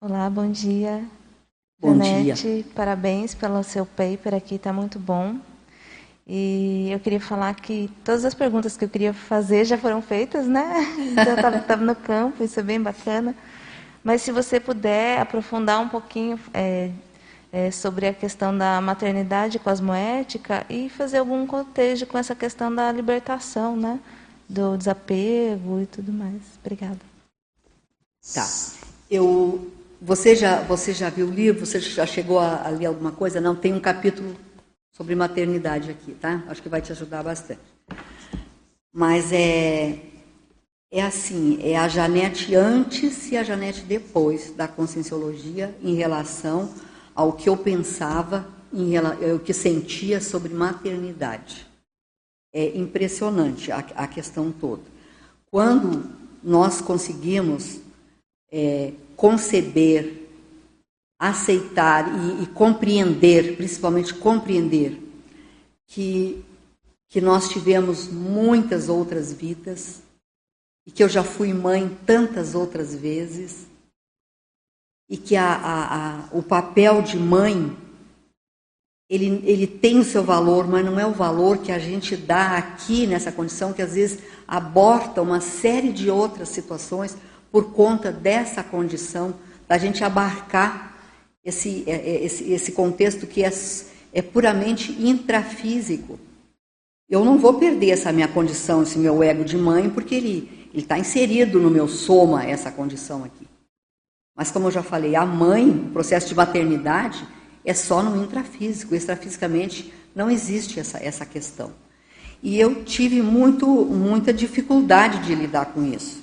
Olá, bom dia. Bom Janete, dia. parabéns pelo seu paper aqui, está muito bom. E eu queria falar que todas as perguntas que eu queria fazer já foram feitas, né? Então, eu estava no campo, isso é bem bacana. Mas se você puder aprofundar um pouquinho é, é, sobre a questão da maternidade cosmoética e fazer algum cotejo com essa questão da libertação, né? Do desapego e tudo mais. Obrigada. Tá. Eu você já, você já viu o livro? Você já chegou a, a, ler alguma coisa? Não, tem um capítulo sobre maternidade aqui, tá? Acho que vai te ajudar bastante. Mas é, é assim, é a Janete antes e a Janete depois da conscienciologia em relação ao que eu pensava, em, o que sentia sobre maternidade. É impressionante a, a questão toda. Quando nós conseguimos é, conceber, aceitar e, e, compreender, principalmente compreender, que, que nós tivemos muitas outras vidas e que eu já fui mãe tantas outras vezes e que a, a, a, o papel de mãe ele, ele tem o seu valor, mas não é o valor que a gente dá aqui nessa condição, que às vezes aborta uma série de outras situações por conta dessa condição, da gente abarcar esse, é, é, esse, esse contexto que é, é puramente intrafísico. Eu não vou perder essa minha condição, esse meu ego de mãe, porque ele está inserido no meu soma, essa condição aqui. Mas, como eu já falei, a mãe, o processo de maternidade, é só no intrafísico. Extrafisicamente não existe essa, essa questão. E eu tive muito, muita dificuldade de lidar com isso.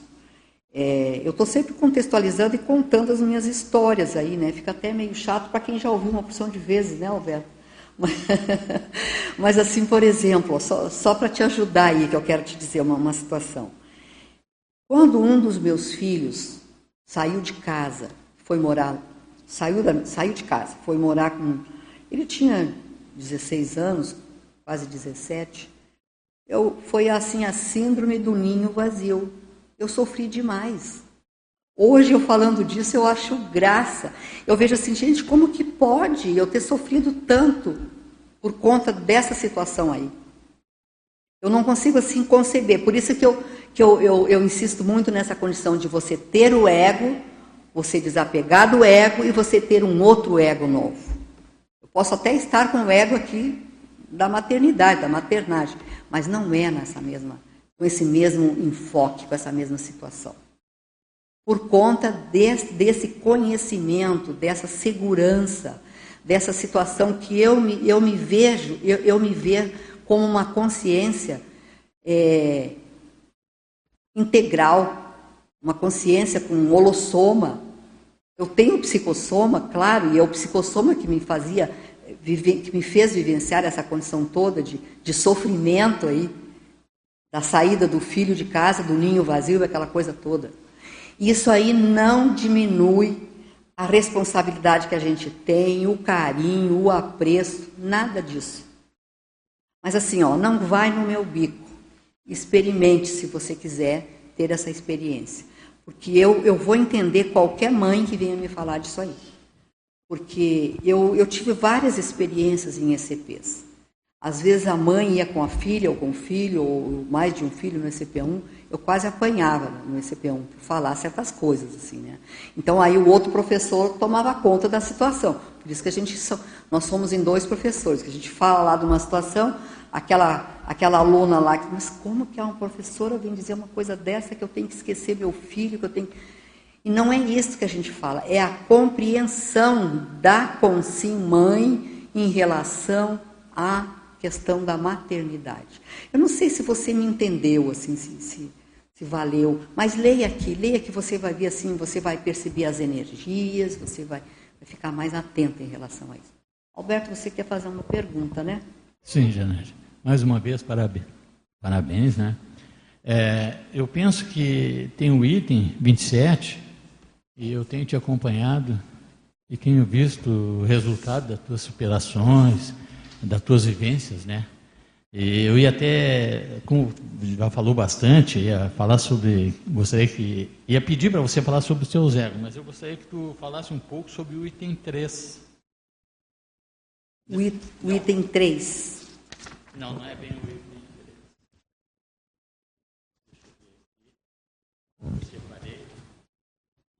É, eu estou sempre contextualizando e contando as minhas histórias aí, né? Fica até meio chato para quem já ouviu uma porção de vezes, né, Alberto? <laughs> Mas, mas assim, por exemplo, só, só para te ajudar aí, que eu quero te dizer uma, uma situação. Quando um dos meus filhos saiu de casa, foi morar, saiu, da, saiu de casa, foi morar com. Ele tinha 16 anos, quase 17. Eu, foi assim a síndrome do ninho vazio eu sofri demais. Hoje, eu falando disso, eu acho graça. Eu vejo assim, gente, como que pode eu ter sofrido tanto por conta dessa situação aí? Eu não consigo assim conceber. Por isso que eu, que eu, eu, eu insisto muito nessa condição de você ter o ego, você desapegar do ego e você ter um outro ego novo. Eu posso até estar com o ego aqui da maternidade, da maternagem, mas não é nessa mesma com esse mesmo enfoque, com essa mesma situação. Por conta desse, desse conhecimento, dessa segurança, dessa situação que eu me, eu me vejo, eu, eu me ver como uma consciência é, integral, uma consciência com um holossoma. Eu tenho psicossoma, claro, e é o psicossoma que me fazia, que me fez vivenciar essa condição toda de, de sofrimento aí da saída do filho de casa, do ninho vazio, aquela coisa toda. Isso aí não diminui a responsabilidade que a gente tem, o carinho, o apreço, nada disso. Mas assim, ó, não vai no meu bico. Experimente se você quiser ter essa experiência. Porque eu, eu vou entender qualquer mãe que venha me falar disso aí. Porque eu, eu tive várias experiências em ECPs. Às vezes a mãe ia com a filha ou com o filho, ou mais de um filho no ECP1, eu quase apanhava no ECP1 por falar certas coisas assim, né? Então aí o outro professor tomava conta da situação. Por isso que a gente nós somos em dois professores, que a gente fala lá de uma situação, aquela aquela aluna lá, mas como que uma professora vem dizer uma coisa dessa que eu tenho que esquecer meu filho, que eu tenho e não é isso que a gente fala, é a compreensão da consim mãe em relação a questão da maternidade. Eu não sei se você me entendeu, assim, se, se, se valeu. Mas leia aqui, leia que você vai ver assim, você vai perceber as energias, você vai, vai ficar mais atento em relação a isso. Alberto, você quer fazer uma pergunta, né? Sim, Janete. Mais uma vez, parabéns, parabéns né? É, eu penso que tem o item 27, e eu tenho te acompanhado e tenho visto o resultado das tuas superações, das tuas vivências, né? E eu ia até, como já falou bastante, ia falar sobre, gostaria que, ia pedir para você falar sobre os seus egos, mas eu gostaria que tu falasse um pouco sobre o item 3. O, it, o item 3. Não, não é bem o item 3. Separei.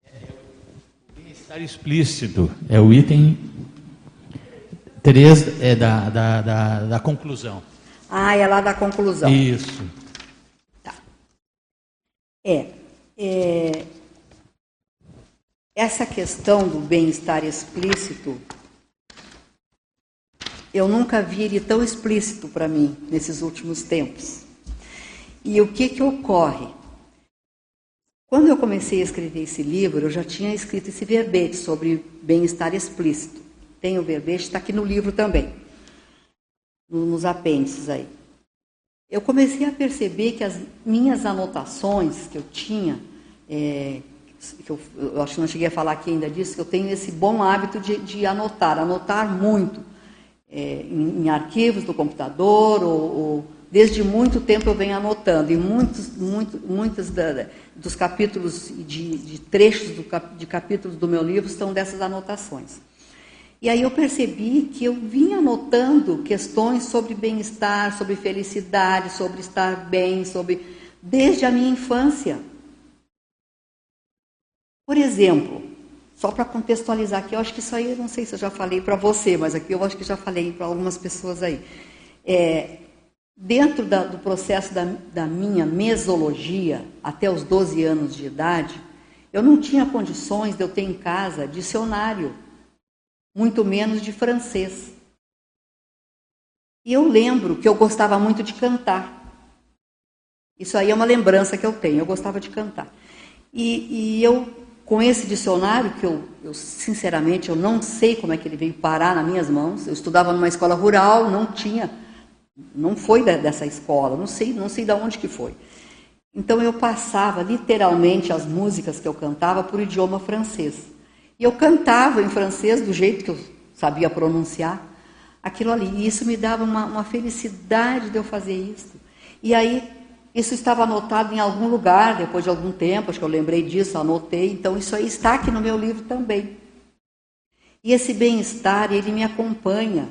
É, o bem-estar explícito é o item 3 é da, da, da, da conclusão. Ah, é lá da conclusão. Isso. Tá. É, é essa questão do bem-estar explícito, eu nunca vi ele tão explícito para mim nesses últimos tempos. E o que que ocorre? Quando eu comecei a escrever esse livro, eu já tinha escrito esse verbete sobre bem-estar explícito. Tem o verbete, está aqui no livro também nos apêndices aí. Eu comecei a perceber que as minhas anotações que eu tinha, é, que eu, eu, acho que não cheguei a falar aqui ainda disso, que eu tenho esse bom hábito de, de anotar, anotar muito é, em, em, arquivos do computador, ou, ou, desde muito tempo eu venho anotando, e muitos, muito, muitos da, dos capítulos, de, de trechos do, de capítulos do meu livro estão dessas anotações. E aí eu percebi que eu vinha anotando questões sobre bem-estar, sobre felicidade, sobre estar bem, sobre desde a minha infância. Por exemplo, só para contextualizar aqui, eu acho que isso aí, eu não sei se eu já falei para você, mas aqui eu acho que já falei para algumas pessoas aí. É, dentro da, do processo da, da minha mesologia, até os 12 anos de idade, eu não tinha condições de eu ter em casa dicionário muito menos de francês. E eu lembro que eu gostava muito de cantar. Isso aí é uma lembrança que eu tenho, eu gostava de cantar. E, e eu, com esse dicionário, que eu, eu, sinceramente eu não sei como é que ele veio parar nas minhas mãos, eu estudava numa escola rural, não tinha, não foi dessa escola, não sei, não sei de onde que foi. Então eu passava literalmente as músicas que eu cantava por idioma francês. E eu cantava em francês do jeito que eu sabia pronunciar aquilo ali. E isso me dava uma, uma felicidade de eu fazer isso. E aí, isso estava anotado em algum lugar, depois de algum tempo, acho que eu lembrei disso, anotei. Então, isso aí está aqui no meu livro também. E esse bem-estar, ele me acompanha.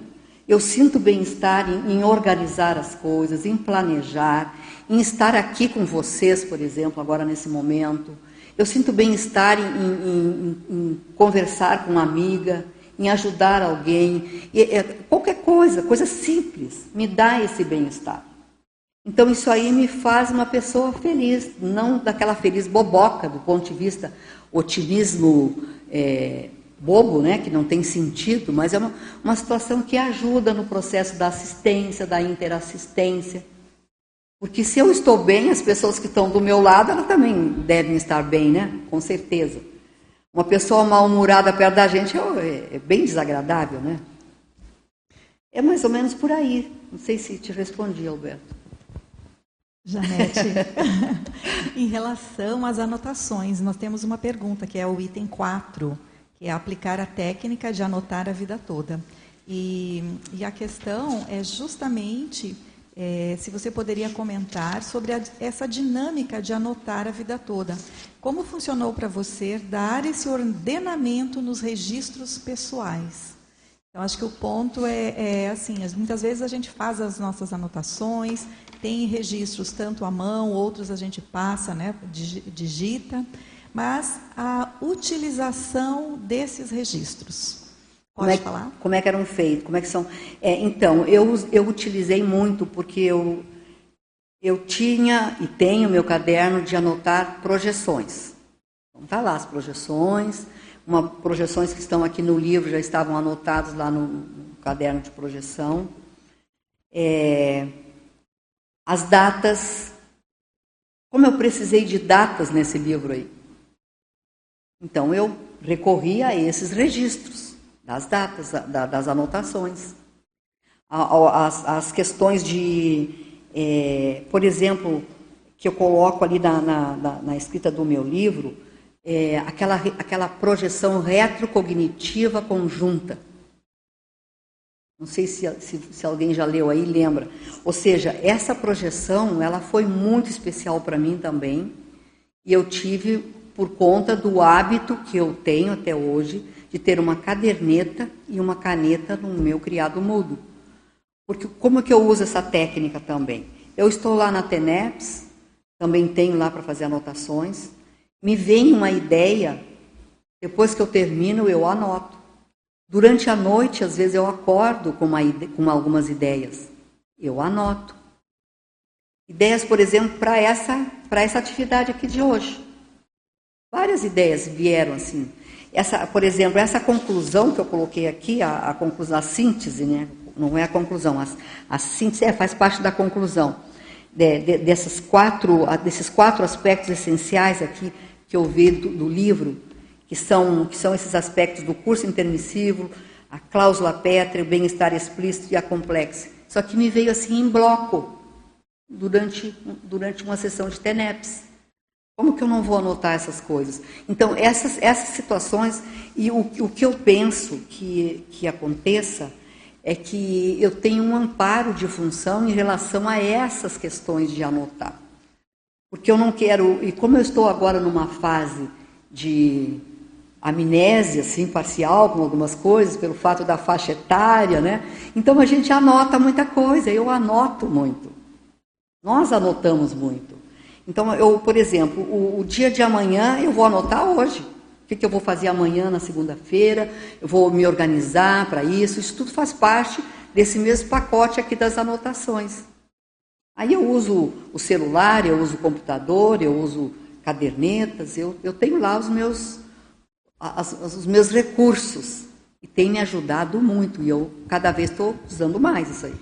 Eu sinto bem-estar em, em, organizar as coisas, em planejar, em estar aqui com vocês, por exemplo, agora nesse momento eu sinto bem-estar em, em, em, conversar com uma amiga, em ajudar alguém. E, é, qualquer coisa, coisa simples, me dá esse bem-estar. Então isso aí me faz uma pessoa feliz, não daquela feliz boboca do ponto de vista otimismo é, bobo, né, que não tem sentido, mas é uma, uma situação que ajuda no processo da assistência, da interassistência. Porque se eu estou bem, as pessoas que estão do meu lado, elas também devem estar bem, né? Com certeza. Uma pessoa mal-humorada perto da gente é, é bem desagradável, né? É mais ou menos por aí. Não sei se te respondi, Alberto. Janete, <laughs> em relação às anotações, nós temos uma pergunta, que é o item 4, que é aplicar a técnica de anotar a vida toda. E, e a questão é justamente é, se você poderia comentar sobre a, essa dinâmica de anotar a vida toda. Como funcionou para você dar esse ordenamento nos registros pessoais? Então, acho que o ponto é, é assim: muitas vezes a gente faz as nossas anotações, tem registros tanto à mão, outros a gente passa, né, digita, mas a utilização desses registros. Pode como é, falar? Como é que eram feitos? Como é que são? É, então, eu, eu utilizei muito porque eu, eu tinha e tenho meu caderno de anotar projeções. Então, tá lá as projeções, uma, projeções que estão aqui no livro já estavam anotadas lá no, no caderno de projeção. É, as datas, como eu precisei de datas nesse livro aí. Então eu recorri a esses registros das datas, das anotações. As, as questões de, é, por exemplo, que eu coloco ali na, na, na, na escrita do meu livro, é, aquela, aquela projeção retrocognitiva conjunta. Não sei se, se, se, alguém já leu aí, lembra. Ou seja, essa projeção, ela foi muito especial para mim também. E eu tive por conta do hábito que eu tenho até hoje de ter uma caderneta e uma caneta no meu criado mudo. Porque como é que eu uso essa técnica também? Eu estou lá na TENEPS, também tenho lá para fazer anotações. Me vem uma ideia, depois que eu termino, eu anoto. Durante a noite, às vezes, eu acordo com, uma, com algumas ideias. Eu anoto. Ideias, por exemplo, para essa, essa atividade aqui de hoje. Várias ideias vieram assim. Essa, por exemplo, essa conclusão que eu coloquei aqui, a, a conclusão, a síntese, né? não é a conclusão, a, a síntese é, faz parte da conclusão. De, de, dessas quatro, desses quatro aspectos essenciais aqui que eu vi do, do, livro, que são, que são esses aspectos do curso intermissivo, a cláusula pétrea, o bem-estar explícito e a complexa. Só que me veio assim em bloco durante, durante uma sessão de TENEPS. Como que eu não vou anotar essas coisas? Então, essas, essas situações, e o, o que eu penso que, que aconteça é que eu tenho um amparo de função em relação a essas questões de anotar. Porque eu não quero, e como eu estou agora numa fase de amnésia, assim, parcial com algumas coisas, pelo fato da faixa etária, né? Então a gente anota muita coisa, eu anoto muito. Nós anotamos muito. Então, eu, por exemplo, o, o dia de amanhã eu vou anotar hoje. O que, que eu vou fazer amanhã, na segunda-feira? Eu vou me organizar para isso. Isso tudo faz parte desse mesmo pacote aqui das anotações. Aí eu uso o celular, eu uso o computador, eu uso cadernetas, eu, eu tenho lá os meus, as, os meus recursos. E tem me ajudado muito. E eu cada vez estou usando mais isso aí.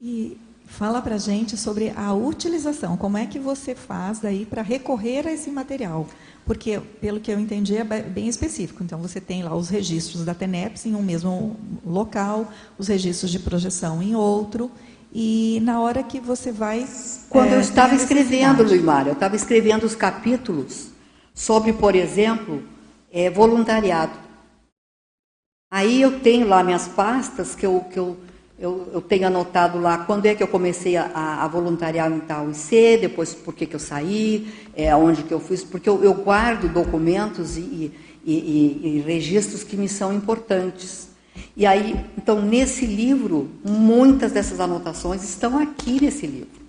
E Fala para gente sobre a utilização. Como é que você faz daí para recorrer a esse material? Porque, pelo que eu entendi, é bem específico. Então, você tem lá os registros da TENEPS em um mesmo local, os registros de projeção em outro, e na hora que você vai. Quando é, eu estava escrevendo, Luimar, eu estava escrevendo os capítulos sobre, por exemplo, é, voluntariado. Aí eu tenho lá minhas pastas que eu, que eu eu, eu, tenho anotado lá quando é que eu comecei a, a voluntariar em tal IC, depois por que, que eu saí, é, onde que eu fui, porque eu, eu guardo documentos e, e, e, e, registros que me são importantes. E aí, então, nesse livro, muitas dessas anotações estão aqui nesse livro.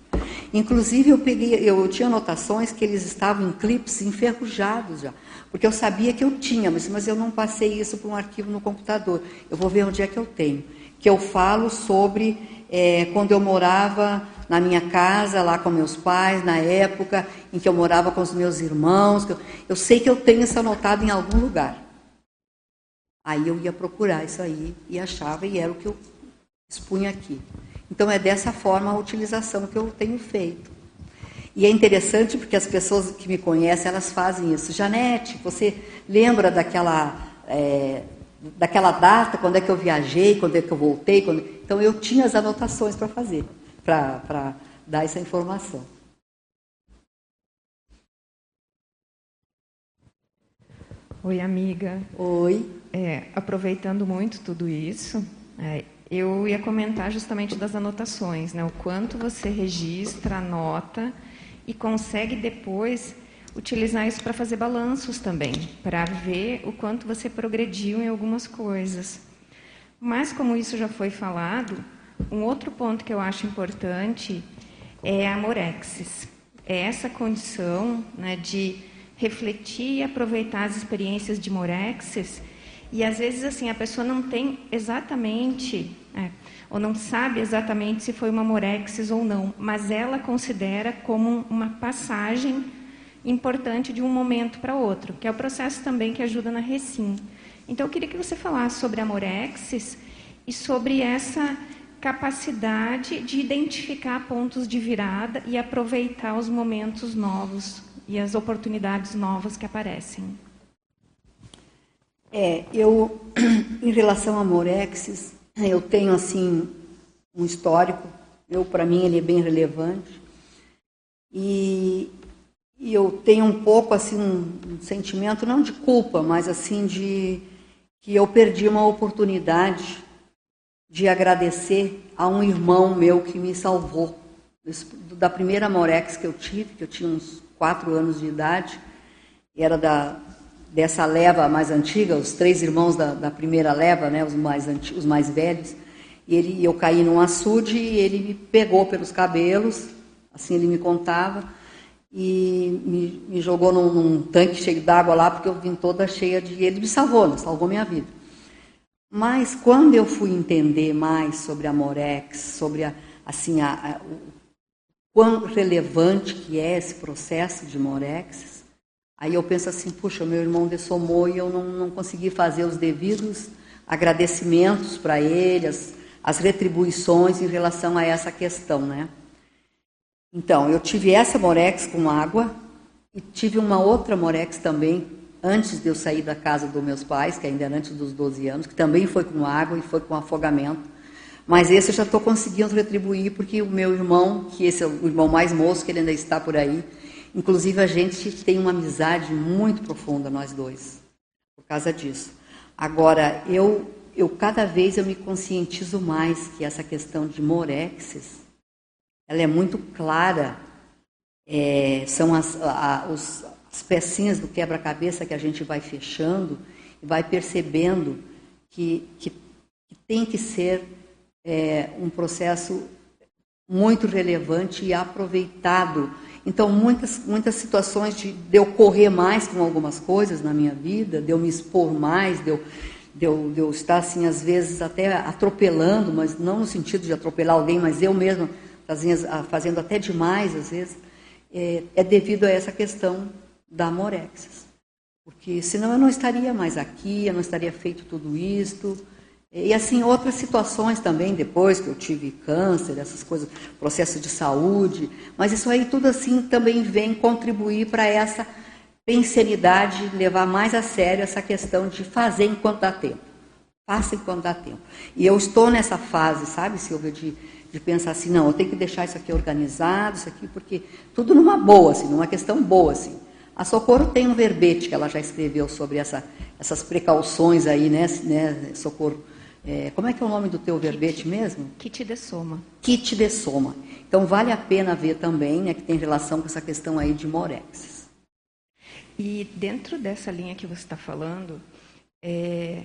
Inclusive, eu peguei, eu tinha anotações que eles estavam em clipes enferrujados já, porque eu sabia que eu tinha, mas, mas eu não passei isso para um arquivo no computador. Eu vou ver onde é que eu tenho que eu falo sobre é, quando eu morava na minha casa, lá com meus pais, na época em que eu morava com os meus irmãos. Eu, eu sei que eu tenho isso anotado em algum lugar. Aí eu ia procurar isso aí e achava, e era o que eu expunha aqui. Então é dessa forma a utilização que eu tenho feito. E é interessante porque as pessoas que me conhecem, elas fazem isso. Janete, você lembra daquela é, daquela data, quando é que eu viajei, quando é que eu voltei. Quando... Então eu tinha as anotações para fazer, para dar essa informação. Oi, amiga. Oi. É, aproveitando muito tudo isso, é, eu ia comentar justamente das anotações, né? O quanto você registra, anota e consegue depois utilizar isso para fazer balanços também, para ver o quanto você progrediu em algumas coisas. Mas, como isso já foi falado, um outro ponto que eu acho importante é a morexis. É essa condição né, de refletir e aproveitar as experiências de morexis. E às vezes assim a pessoa não tem exatamente é, ou não sabe exatamente se foi uma morexis ou não, mas ela considera como uma passagem importante de um momento para outro, que é o processo também que ajuda na recim. Então, eu queria que você falasse sobre a morexis e sobre essa capacidade de identificar pontos de virada e aproveitar os momentos novos e as oportunidades novas que aparecem. É, eu, <clears throat> em relação a Morexis, eu tenho assim um histórico. Eu, para mim, ele é bem relevante. E, e eu tenho um pouco assim um, um sentimento não de culpa, mas assim de que eu perdi uma oportunidade de agradecer a um irmão meu que me salvou da primeira Morex que eu tive, que eu tinha uns quatro anos de idade, era da dessa leva mais antiga, os três irmãos da, da primeira leva, né, os mais os mais velhos. E ele, eu caí num açude e ele me pegou pelos cabelos, assim ele me contava, e me, me jogou num, num, tanque cheio d'água lá, porque eu vim toda cheia de. Ele me salvou, né, salvou minha vida. Mas quando eu fui entender mais sobre a Morex, sobre a, assim, a, a, o quão relevante que é esse processo de Morex, aí eu penso assim, puxa, meu irmão dessomou e eu não, não consegui fazer os devidos agradecimentos para ele, as, as retribuições em relação a essa questão, né? Então, eu tive essa Morex com água e tive uma outra Morex também antes de eu sair da casa dos meus pais, que ainda era antes dos 12 anos, que também foi com água e foi com afogamento. Mas esse eu já estou conseguindo retribuir, porque o meu irmão, que esse é o irmão mais moço, que ele ainda está por aí, inclusive a gente tem uma amizade muito profunda, nós dois, por causa disso. Agora, eu, eu cada vez eu me conscientizo mais que essa questão de morexes, ela é muito clara, é, são as, a, os, as pecinhas do quebra-cabeça que a gente vai fechando e vai percebendo que, que, que tem que ser é, um processo muito relevante e aproveitado. Então, muitas, muitas situações de, de eu correr mais com algumas coisas na minha vida, de eu me expor mais, de eu, de eu, de eu estar, assim, às vezes até atropelando, mas não no sentido de atropelar alguém, mas eu mesma fazendo, até demais, às vezes, é, é devido a essa questão da amorexis. Porque senão eu não estaria mais aqui, eu não estaria feito tudo isto. E assim, outras situações também, depois que eu tive câncer, essas coisas, processo de saúde, mas isso aí tudo assim também vem contribuir para essa pensenidade, levar mais a sério essa questão de fazer enquanto dá tempo. Faça enquanto dá tempo. E eu estou nessa fase, sabe, Silvia, de, de pensar assim, não, eu tenho que deixar isso aqui organizado, isso aqui, porque tudo numa boa, assim, numa questão boa, assim. A Socorro tem um verbete que ela já escreveu sobre essa, essas precauções aí, né, né Socorro? É, como é que é o nome do teu verbete kit, mesmo? Kit de soma. Kit de soma. Então vale a pena ver também, né, que tem relação com essa questão aí de Morex. E dentro dessa linha que você está falando, é,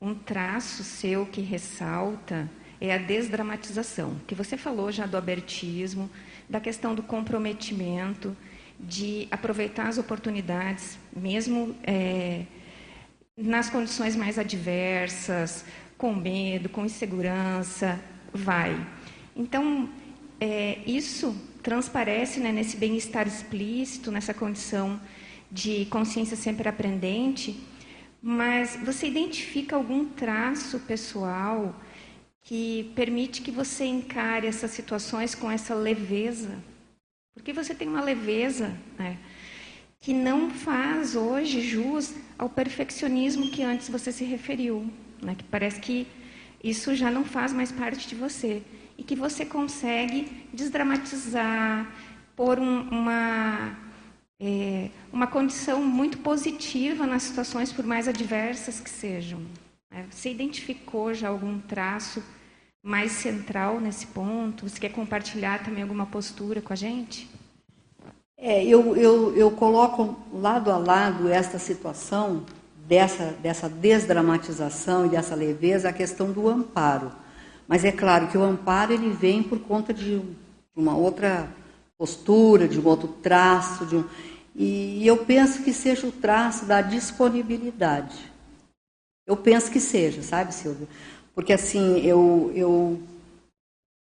um traço seu que ressalta é a desdramatização, que você falou já do abertismo, da questão do comprometimento, de aproveitar as oportunidades, mesmo é, nas condições mais adversas, com medo, com insegurança, vai. Então, é, isso transparece né, nesse bem-estar explícito, nessa condição de consciência sempre aprendente, mas você identifica algum traço pessoal que permite que você encare essas situações com essa leveza? Porque você tem uma leveza né, que não faz hoje jus ao perfeccionismo que antes você se referiu. Né, que parece que isso já não faz mais parte de você. E que você consegue desdramatizar, pôr um, uma, é, uma condição muito positiva nas situações, por mais adversas que sejam. Né. Você identificou já algum traço mais central nesse ponto? Você quer compartilhar também alguma postura com a gente? É, eu, eu, eu coloco lado a lado esta situação dessa, dessa desdramatização e dessa leveza a questão do amparo. Mas é claro que o amparo ele vem por conta de uma outra postura, de um outro traço, de um, e eu penso que seja o traço da disponibilidade. Eu penso que seja, sabe, Silvia? Porque assim, eu, eu,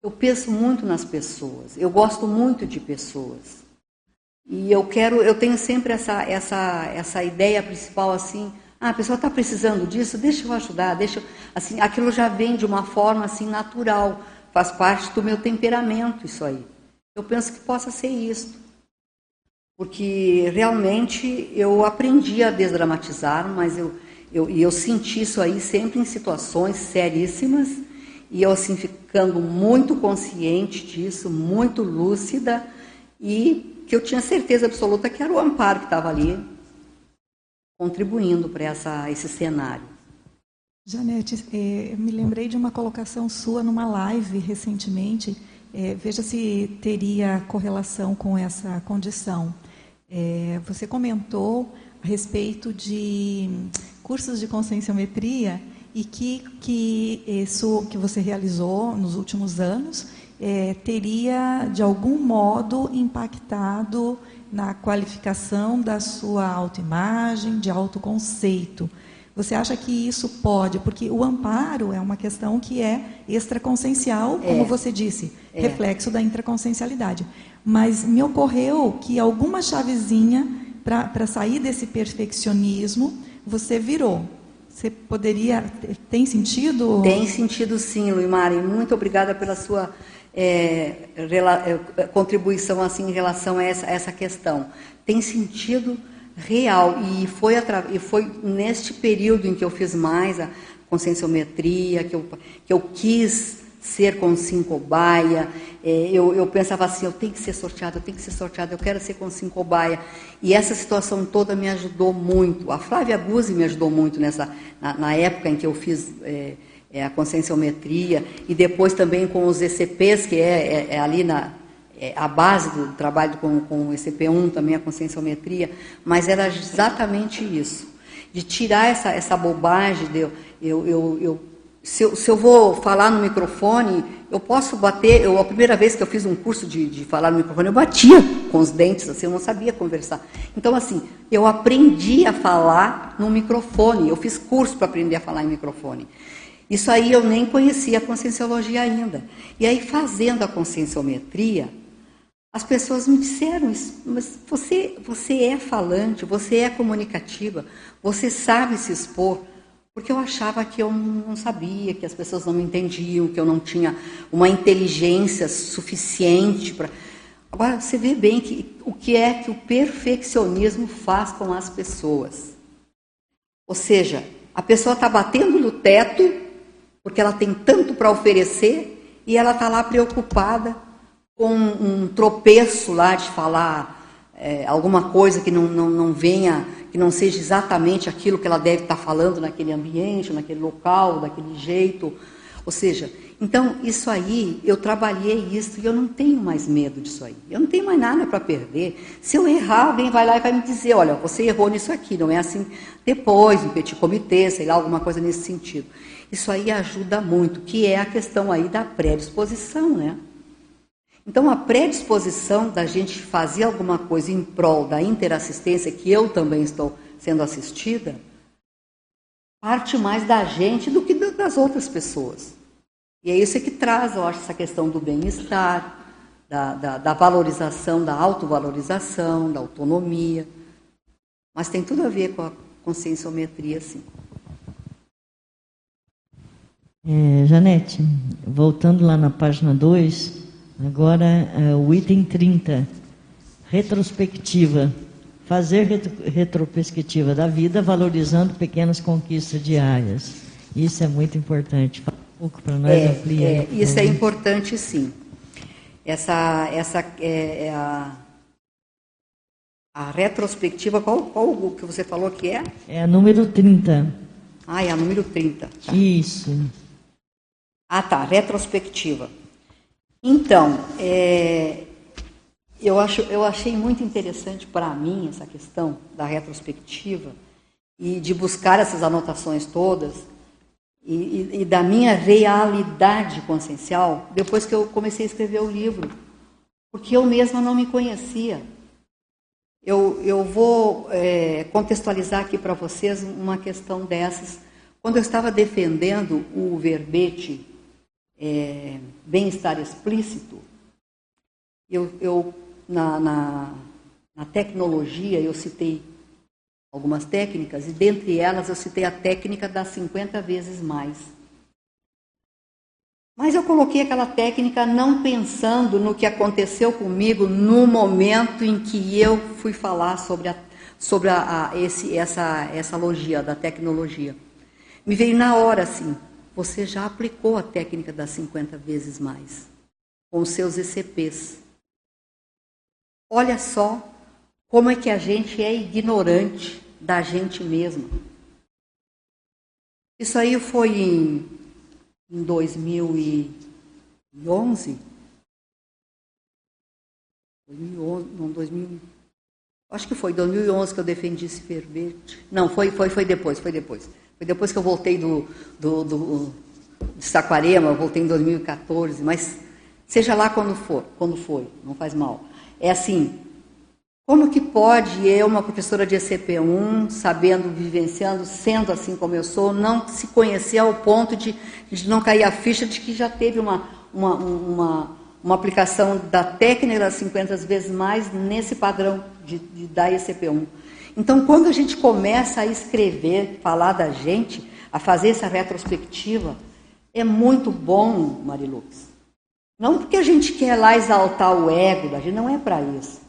eu penso muito nas pessoas, eu gosto muito de pessoas. E eu quero, eu tenho sempre essa, essa, essa ideia principal assim, ah, a pessoa está precisando disso, deixa eu ajudar, deixa eu, assim, aquilo já vem de uma forma assim natural, faz parte do meu temperamento isso aí. Eu penso que possa ser isso. Porque realmente eu aprendi a desdramatizar, mas eu, eu, e eu senti isso aí sempre em situações seríssimas, e eu assim ficando muito consciente disso, muito lúcida, e que eu tinha certeza absoluta que era o amparo que estava ali contribuindo para esse cenário. Janete, é, me lembrei de uma colocação sua numa live recentemente. É, veja se teria correlação com essa condição. É, você comentou a respeito de cursos de conscienciometria e que, que isso que você realizou nos últimos anos é, teria, de algum modo, impactado na qualificação da sua autoimagem, de autoconceito. Você acha que isso pode? Porque o amparo é uma questão que é extraconsciencial, como é. você disse, é. reflexo da intraconsciencialidade. Mas me ocorreu que alguma chavezinha para sair desse perfeccionismo você virou. Você poderia. Tem sentido? Tem sentido sim, Luimari. Muito obrigada pela sua é, é, contribuição assim em relação a essa, a essa questão. Tem sentido real e foi, e foi neste período em que eu fiz mais a conscienciometria, que eu, que eu quis ser com cinco baia. É, eu, eu pensava assim, eu tenho que ser sorteada, eu tenho que ser sorteada, eu quero ser com cinco baia. E essa situação toda me ajudou muito. A Flávia Guzzi me ajudou muito nessa, na, na época em que eu fiz é, é, a conscienciometria, e depois também com os ECPs, que é, é, é ali na, é a base do trabalho com, com o ECP1, também a conscienciometria, mas era exatamente isso, de tirar essa, essa bobagem de eu, eu, eu, eu se eu, se eu, vou falar no microfone, eu posso bater. Eu, a primeira vez que eu fiz um curso de, de, falar no microfone, eu batia com os dentes, assim, eu não sabia conversar. Então, assim, eu aprendi a falar no microfone. Eu fiz curso para aprender a falar em microfone. Isso aí eu nem conhecia a conscienciologia ainda. E aí, fazendo a conscienciometria, as pessoas me disseram, mas você, você é falante, você é comunicativa, você sabe se expor. Porque eu achava que eu não sabia, que as pessoas não me entendiam, que eu não tinha uma inteligência suficiente para. Agora, você vê bem que o que é que o perfeccionismo faz com as pessoas. Ou seja, a pessoa está batendo no teto porque ela tem tanto para oferecer e ela está lá preocupada com um tropeço lá de falar é, alguma coisa que não, não, não venha que não seja exatamente aquilo que ela deve estar falando naquele ambiente, naquele local, daquele jeito. Ou seja, então isso aí, eu trabalhei isso e eu não tenho mais medo disso aí. Eu não tenho mais nada para perder. Se eu errar, alguém vai lá e vai me dizer, olha, você errou nisso aqui, não é assim depois, no petit comitê, sei lá, alguma coisa nesse sentido. Isso aí ajuda muito, que é a questão aí da predisposição, né? Então, a predisposição da gente fazer alguma coisa em prol da interassistência, que eu também estou sendo assistida, parte mais da gente do que das outras pessoas. E é isso que traz, eu acho, essa questão do bem-estar, da, da, da, valorização, da autovalorização, da autonomia. Mas tem tudo a ver com a conscienciometria, sim. É, Janete, voltando lá na página 2, Agora, é, o item 30, retrospectiva. Fazer retro, retrospectiva da vida, valorizando pequenas conquistas diárias. Isso é muito importante. Fala um pouco para nós é, ampliar. É, isso é importante, sim. Essa, essa é, é a, a retrospectiva, qual, qual o que você falou que é? É a número 30. Ah, é a número 30. Tá. Isso. Ah, tá, retrospectiva. Então, é, eu, acho, eu achei muito interessante para mim essa questão da retrospectiva e de buscar essas anotações todas e, e, e, da minha realidade consciencial depois que eu comecei a escrever o livro, porque eu mesma não me conhecia. Eu, eu vou é, contextualizar aqui para vocês uma questão dessas. Quando eu estava defendendo o verbete é, bem-estar explícito, eu, eu na, na, na, tecnologia eu citei algumas técnicas e dentre elas eu citei a técnica das 50 vezes mais. Mas eu coloquei aquela técnica não pensando no que aconteceu comigo no momento em que eu fui falar sobre, a, sobre a, a, esse, essa, essa logia da tecnologia. Me veio na hora assim, você já aplicou a técnica das 50 vezes mais com os seus ECPs. Olha só como é que a gente é ignorante da gente mesma. Isso aí foi em em 2011. 2011, não, 2000, acho que foi 2011 que eu defendi esse verbete. Não, foi, foi, foi depois, foi depois. Foi depois que eu voltei do, do, do de Saquarema, eu voltei em 2014, mas seja lá quando for, quando foi, não faz mal. É assim, como que pode eu, uma professora de ECP1, sabendo, vivenciando, sendo assim como eu sou, não se conhecer ao ponto de, de não cair a ficha de que já teve uma, uma, uma, uma aplicação da técnica das 50 vezes mais nesse padrão de, de, da ECP1? Então, quando a gente começa a escrever, falar da gente, a fazer essa retrospectiva, é muito bom, Marilux. Não porque a gente quer lá exaltar o ego da gente, não é para isso.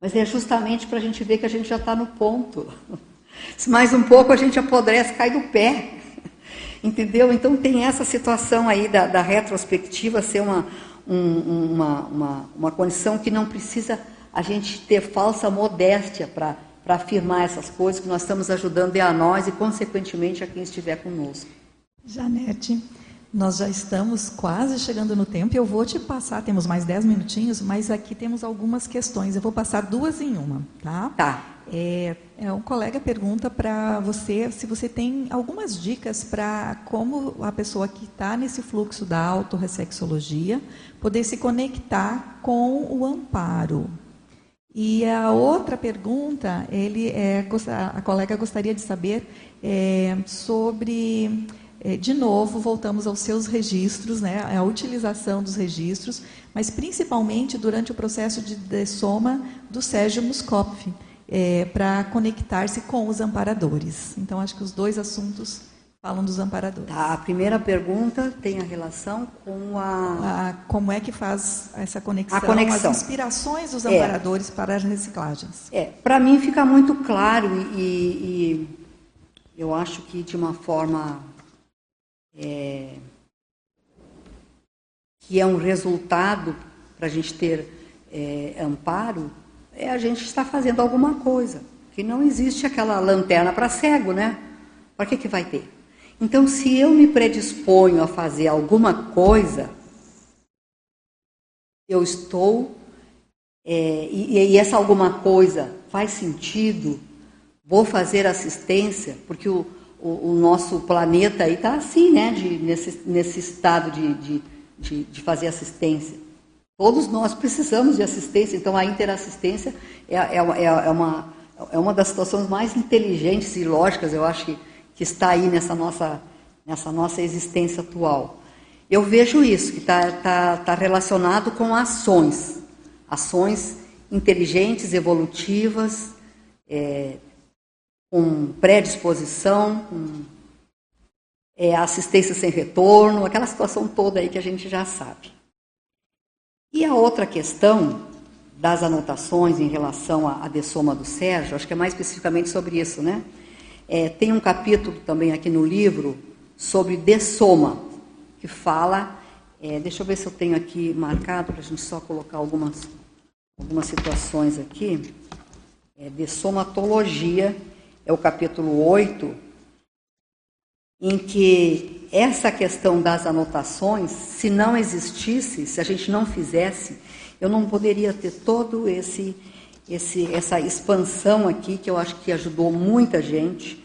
Mas é justamente para a gente ver que a gente já está no ponto. Se <laughs> mais um pouco a gente apodrece, cai do pé. <laughs> Entendeu? Então tem essa situação aí da, da retrospectiva ser uma, um, uma, uma, uma condição que não precisa a gente ter falsa modéstia para afirmar essas coisas, que nós estamos ajudando é a nós e, consequentemente, a quem estiver conosco. Janete, nós já estamos quase chegando no tempo e eu vou te passar, temos mais 10 minutinhos, mas aqui temos algumas questões. Eu vou passar duas em uma, tá? Tá. É, é um colega pergunta para você se você tem algumas dicas para como a pessoa que está nesse fluxo da autorreflexologia poder se conectar com o amparo. E a outra pergunta, ele é, a colega gostaria de saber é, sobre é, de novo, voltamos aos seus registros, né, a utilização dos registros, mas principalmente durante o processo de dessoma do Sérgio Muscopf, é, para conectar-se com os amparadores. Então, acho que os dois assuntos falam dos amparadores. Tá, a primeira pergunta tem a relação com a... a como é que faz essa conexão, a conexão. as inspirações dos é. amparadores é. para as reciclagens. É, para mim fica muito claro e, e eu acho que de uma forma é, que é um resultado para a gente ter é, amparo, é a gente estar fazendo alguma coisa. Que não existe aquela lanterna para cego, né? Para que, que vai ter? Então, se eu me predisponho a fazer alguma coisa, eu estou. É, e, e essa alguma coisa faz sentido, vou fazer assistência, porque o, o, o nosso planeta aí está assim, né? De, nesse, nesse estado de, de, de, de, fazer assistência. Todos nós precisamos de assistência, então a interassistência é, é, é, é, uma, é uma das situações mais inteligentes e lógicas, eu acho, que, que está aí nessa nossa, nessa nossa existência atual. Eu vejo isso, que está tá, tá relacionado com ações, ações inteligentes, evolutivas, é, com predisposição, com é, assistência sem retorno, aquela situação toda aí que a gente já sabe. E a outra questão das anotações em relação à, à do Sérgio, acho que é mais especificamente sobre isso, né? É, tem um capítulo também aqui no livro sobre dessoma, que fala, é, deixa eu ver se eu tenho aqui marcado para a gente só colocar algumas, algumas situações aqui, é, dessomatologia, é o capítulo 8, em que essa questão das anotações, se não existisse, se a gente não fizesse, eu não poderia ter todo esse, esse essa expansão aqui, que eu acho que ajudou muita gente,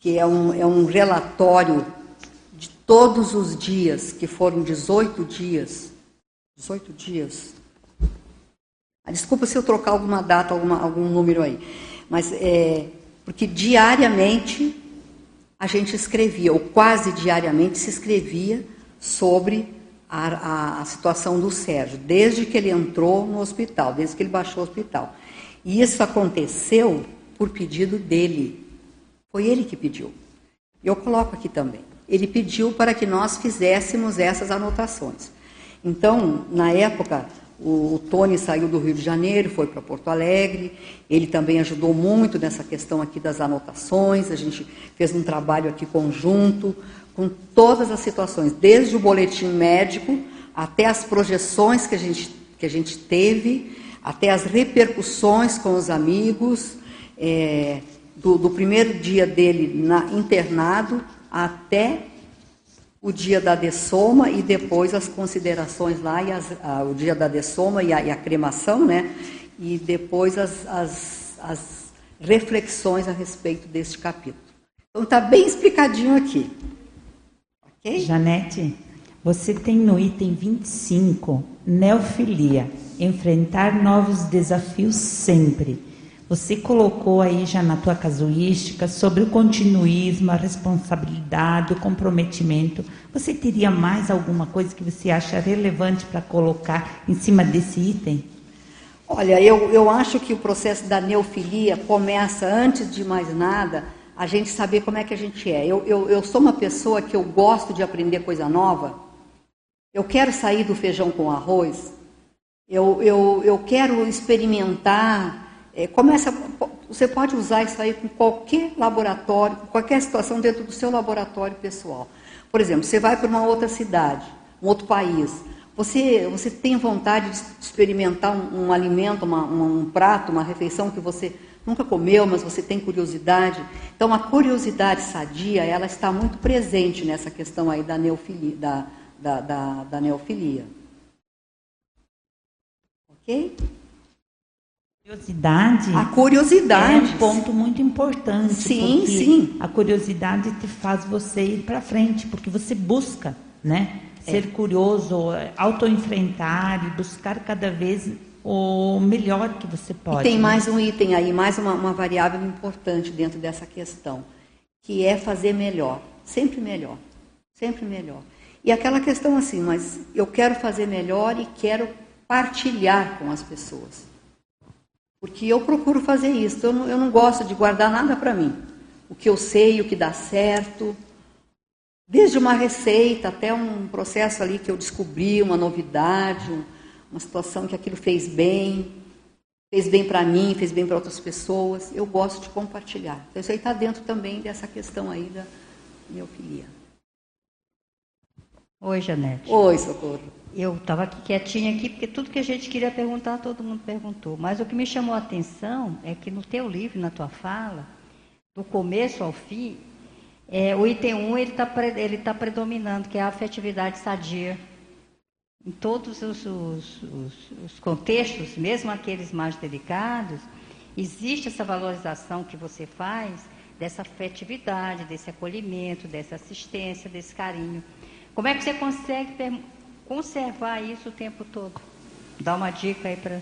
que é um, é um relatório de todos os dias, que foram 18 dias. 18 dias. Ah, desculpa se eu trocar alguma data, alguma, algum número aí. Mas é, porque diariamente a gente escrevia, ou quase diariamente se escrevia sobre a, a, a, situação do Sérgio, desde que ele entrou no hospital, desde que ele baixou o hospital. E isso aconteceu por pedido dele. Foi ele que pediu. Eu coloco aqui também. ele pediu para que nós fizéssemos essas anotações. Então, na época, o, Tony saiu do Rio de Janeiro, foi para Porto Alegre. Ele também ajudou muito nessa questão aqui das anotações. A gente fez um trabalho aqui conjunto com todas as situações, desde o boletim médico até as projeções que a gente, que a gente teve, até as repercussões com os amigos, é, do, do, primeiro dia dele na, internado até o dia da dessoma e depois as considerações lá, e as, a, o dia da dessoma e a, e a, cremação, né? E depois as, as, as reflexões a respeito deste capítulo. Então está bem explicadinho aqui. Ok? Janete, você tem no item 25, neofilia, enfrentar novos desafios sempre. Você colocou aí já na tua casuística sobre o continuismo, a responsabilidade, o comprometimento. Você teria mais alguma coisa que você acha relevante para colocar em cima desse item? Olha, eu, eu acho que o processo da neofilia começa, antes de mais nada, a gente saber como é que a gente é. Eu, eu, eu sou uma pessoa que eu gosto de aprender coisa nova. Eu quero sair do feijão com arroz. Eu, eu, eu quero experimentar é, começa, você pode usar isso aí com qualquer laboratório, qualquer situação dentro do seu laboratório pessoal. Por exemplo, você vai para uma outra cidade, um outro país. Você, você tem vontade de experimentar um, um alimento, uma, um prato, uma refeição que você nunca comeu, mas você tem curiosidade. Então, a curiosidade sadia, ela está muito presente nessa questão aí da neofilia. Da, da, da, da neofilia. Ok? Curiosidade. A curiosidade. É um ponto muito importante. Sim, sim. A curiosidade te faz você ir para frente, porque você busca, né? Ser é. curioso, autoenfrentar e buscar cada vez o melhor que você pode. E tem né? mais um item aí, mais uma, uma variável importante dentro dessa questão, que é fazer melhor. Sempre melhor. Sempre melhor. E aquela questão assim, mas eu quero fazer melhor e quero partilhar com as pessoas. Porque eu procuro fazer isso. Eu não, eu não gosto de guardar nada para mim. O que eu sei, o que dá certo. Desde uma receita até um processo ali que eu descobri, uma novidade, uma situação que aquilo fez bem, fez bem para mim, fez bem para outras pessoas. Eu gosto de compartilhar. Então, isso aí está dentro também dessa questão aí da miofilia. Oi, Janete. Oi, Socorro. Eu estava aqui quietinha aqui, porque tudo que a gente queria perguntar, todo mundo perguntou. Mas o que me chamou a atenção é que no teu livro, na tua fala, do começo ao fim, é, o item 1 ele está ele tá predominando, que é a afetividade sadia. Em todos os, os, os, os contextos, mesmo aqueles mais delicados, existe essa valorização que você faz dessa afetividade, desse acolhimento, dessa assistência, desse carinho. Como é que você consegue conservar isso o tempo todo? Dá uma dica aí para.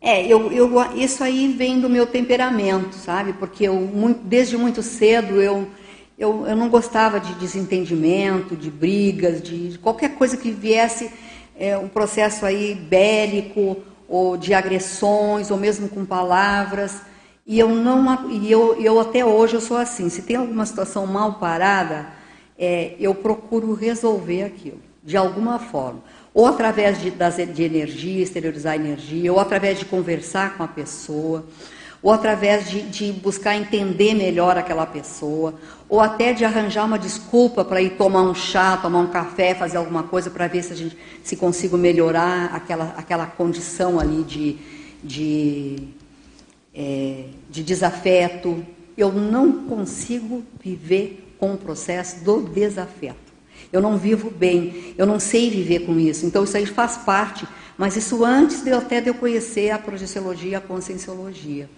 É, eu, eu, isso aí vem do meu temperamento, sabe? Porque eu, desde muito cedo eu, eu, eu não gostava de desentendimento, de brigas, de, de qualquer coisa que viesse é, um processo aí bélico ou de agressões ou mesmo com palavras. E eu não e eu, eu até hoje eu sou assim. Se tem alguma situação mal parada, é, eu procuro resolver aquilo de alguma forma. Ou através de, das, de energia, exteriorizar energia, ou através de conversar com a pessoa, ou através de, de buscar entender melhor aquela pessoa, ou até de arranjar uma desculpa para ir tomar um chá, tomar um café, fazer alguma coisa para ver se a gente se consigo melhorar aquela, aquela condição ali de, de, é, de desafeto. Eu não consigo viver com o processo do desafeto. Eu não vivo bem, eu não sei viver com isso. Então isso aí faz parte, mas isso antes de até de eu conhecer a projeciologia e a conscienciologia.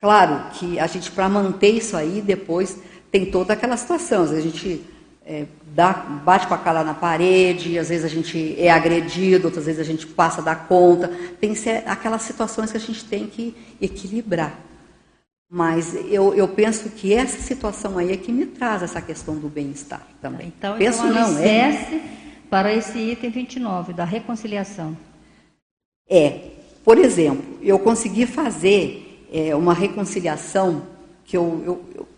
Claro que a gente, para manter isso aí, depois tem toda aquela situação. Às vezes a gente é, dá, bate com a cara na parede, às vezes a gente é agredido, outras vezes a gente passa da conta. Tem aquelas situações que a gente tem que equilibrar. Mas eu, eu penso que essa situação aí é que me traz essa questão do bem-estar também. Então, penso então não, é. para esse item 29, da reconciliação. É. Por exemplo, eu consegui fazer é, uma reconciliação que eu, eu, eu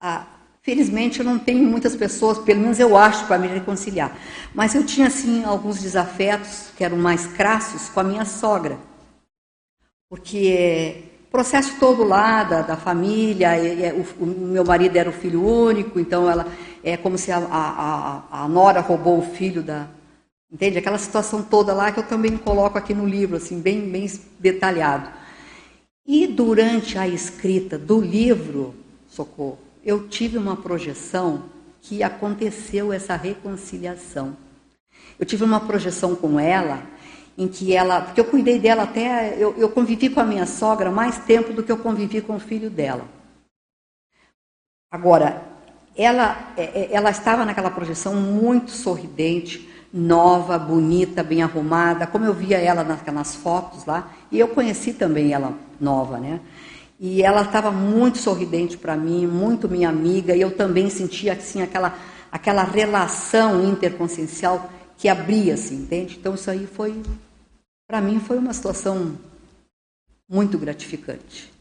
a, Felizmente eu não tenho muitas pessoas, pelo menos eu acho, para me reconciliar. Mas eu tinha assim alguns desafetos que eram mais crassos com a minha sogra. Porque processo todo lá da, da família, e, e, o, o, meu marido era o filho único, então ela é como se a, a, a nora roubou o filho da, Entende? Aquela situação toda lá que eu também coloco aqui no livro, assim, bem, bem detalhado. E durante a escrita do livro, Socorro, eu tive uma projeção que aconteceu essa reconciliação. Eu tive uma projeção com ela, em que ela. Porque eu cuidei dela até. Eu, eu convivi com a minha sogra mais tempo do que eu convivi com o filho dela. Agora, ela, é, é, ela estava naquela projeção muito sorridente, nova, bonita, bem arrumada, como eu via ela nas, fotos lá, e eu conheci também ela nova, né? E ela estava muito sorridente para mim, muito minha amiga, e eu também sentia assim aquela aquela relação interconsciencial que abria, assim, entende? Então isso aí foi para mim foi uma situação muito gratificante.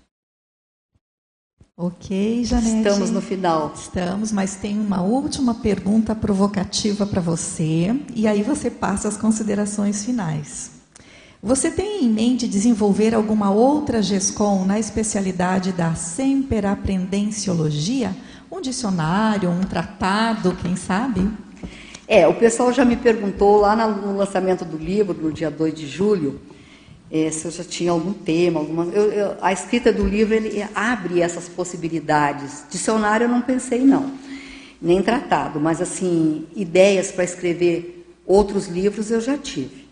Ok, Janete. Estamos no final. Estamos, mas tem uma última pergunta provocativa para você, e aí você passa as considerações finais. Você tem em mente desenvolver alguma outra GESCOM na especialidade da semperaprendenciologia? Um dicionário, um tratado, quem sabe? É, o pessoal já me perguntou lá no lançamento do livro, no dia 2 de julho, é, se eu já tinha algum tema, alguma. Eu, eu, a escrita do livro ele abre essas possibilidades. Dicionário eu não pensei não, nem tratado, mas assim ideias para escrever outros livros eu já tive.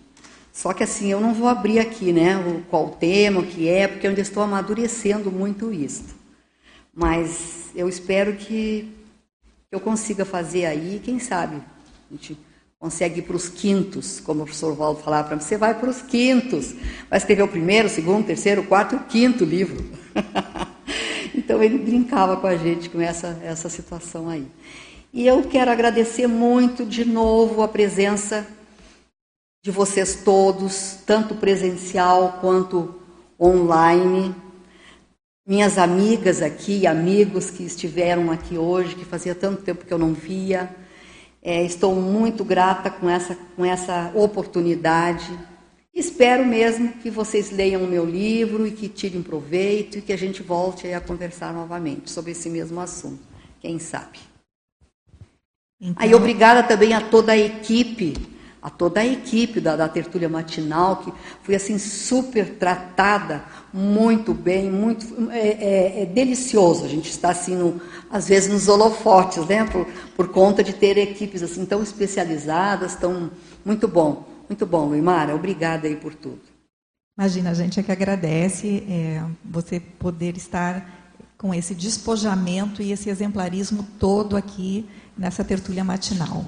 Só que assim eu não vou abrir aqui, né, o, qual o tema, o que é, porque eu ainda estou amadurecendo muito isso. Mas eu espero que eu consiga fazer aí, quem sabe, a gente consegue ir para os quintos, como o professor Valdo falava para mim, você vai para os quintos, vai escrever o primeiro, o segundo, o terceiro, o quarto e o quinto livro. <laughs> então ele brincava com a gente com essa, essa situação aí. E eu quero agradecer muito de novo a presença de vocês todos, tanto presencial quanto online. Minhas amigas aqui, amigos que estiveram aqui hoje, que fazia tanto tempo que eu não via é, estou muito grata com essa, com essa oportunidade. Espero mesmo que vocês leiam o meu livro e que tirem proveito e que a gente volte a conversar novamente sobre esse mesmo assunto. Quem sabe? Então... Aí, obrigada também a toda a equipe, a toda a equipe da, da Tertúlia Matinal, que foi assim super tratada muito bem, muito é, é, é, delicioso. A gente está assim, no, às vezes nos holofotes, né? Por, por conta de ter equipes assim tão especializadas, tão muito bom, muito bom, Luimara. Obrigada aí por tudo. Imagina, a gente é que agradece é, você poder estar com esse despojamento e esse exemplarismo todo aqui nessa tertúlia matinal.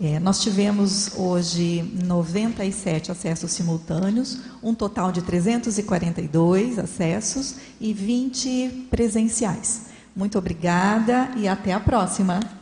É, nós tivemos hoje 97 acessos simultâneos, um total de 342 acessos e 20 presenciais. Muito obrigada e até a próxima.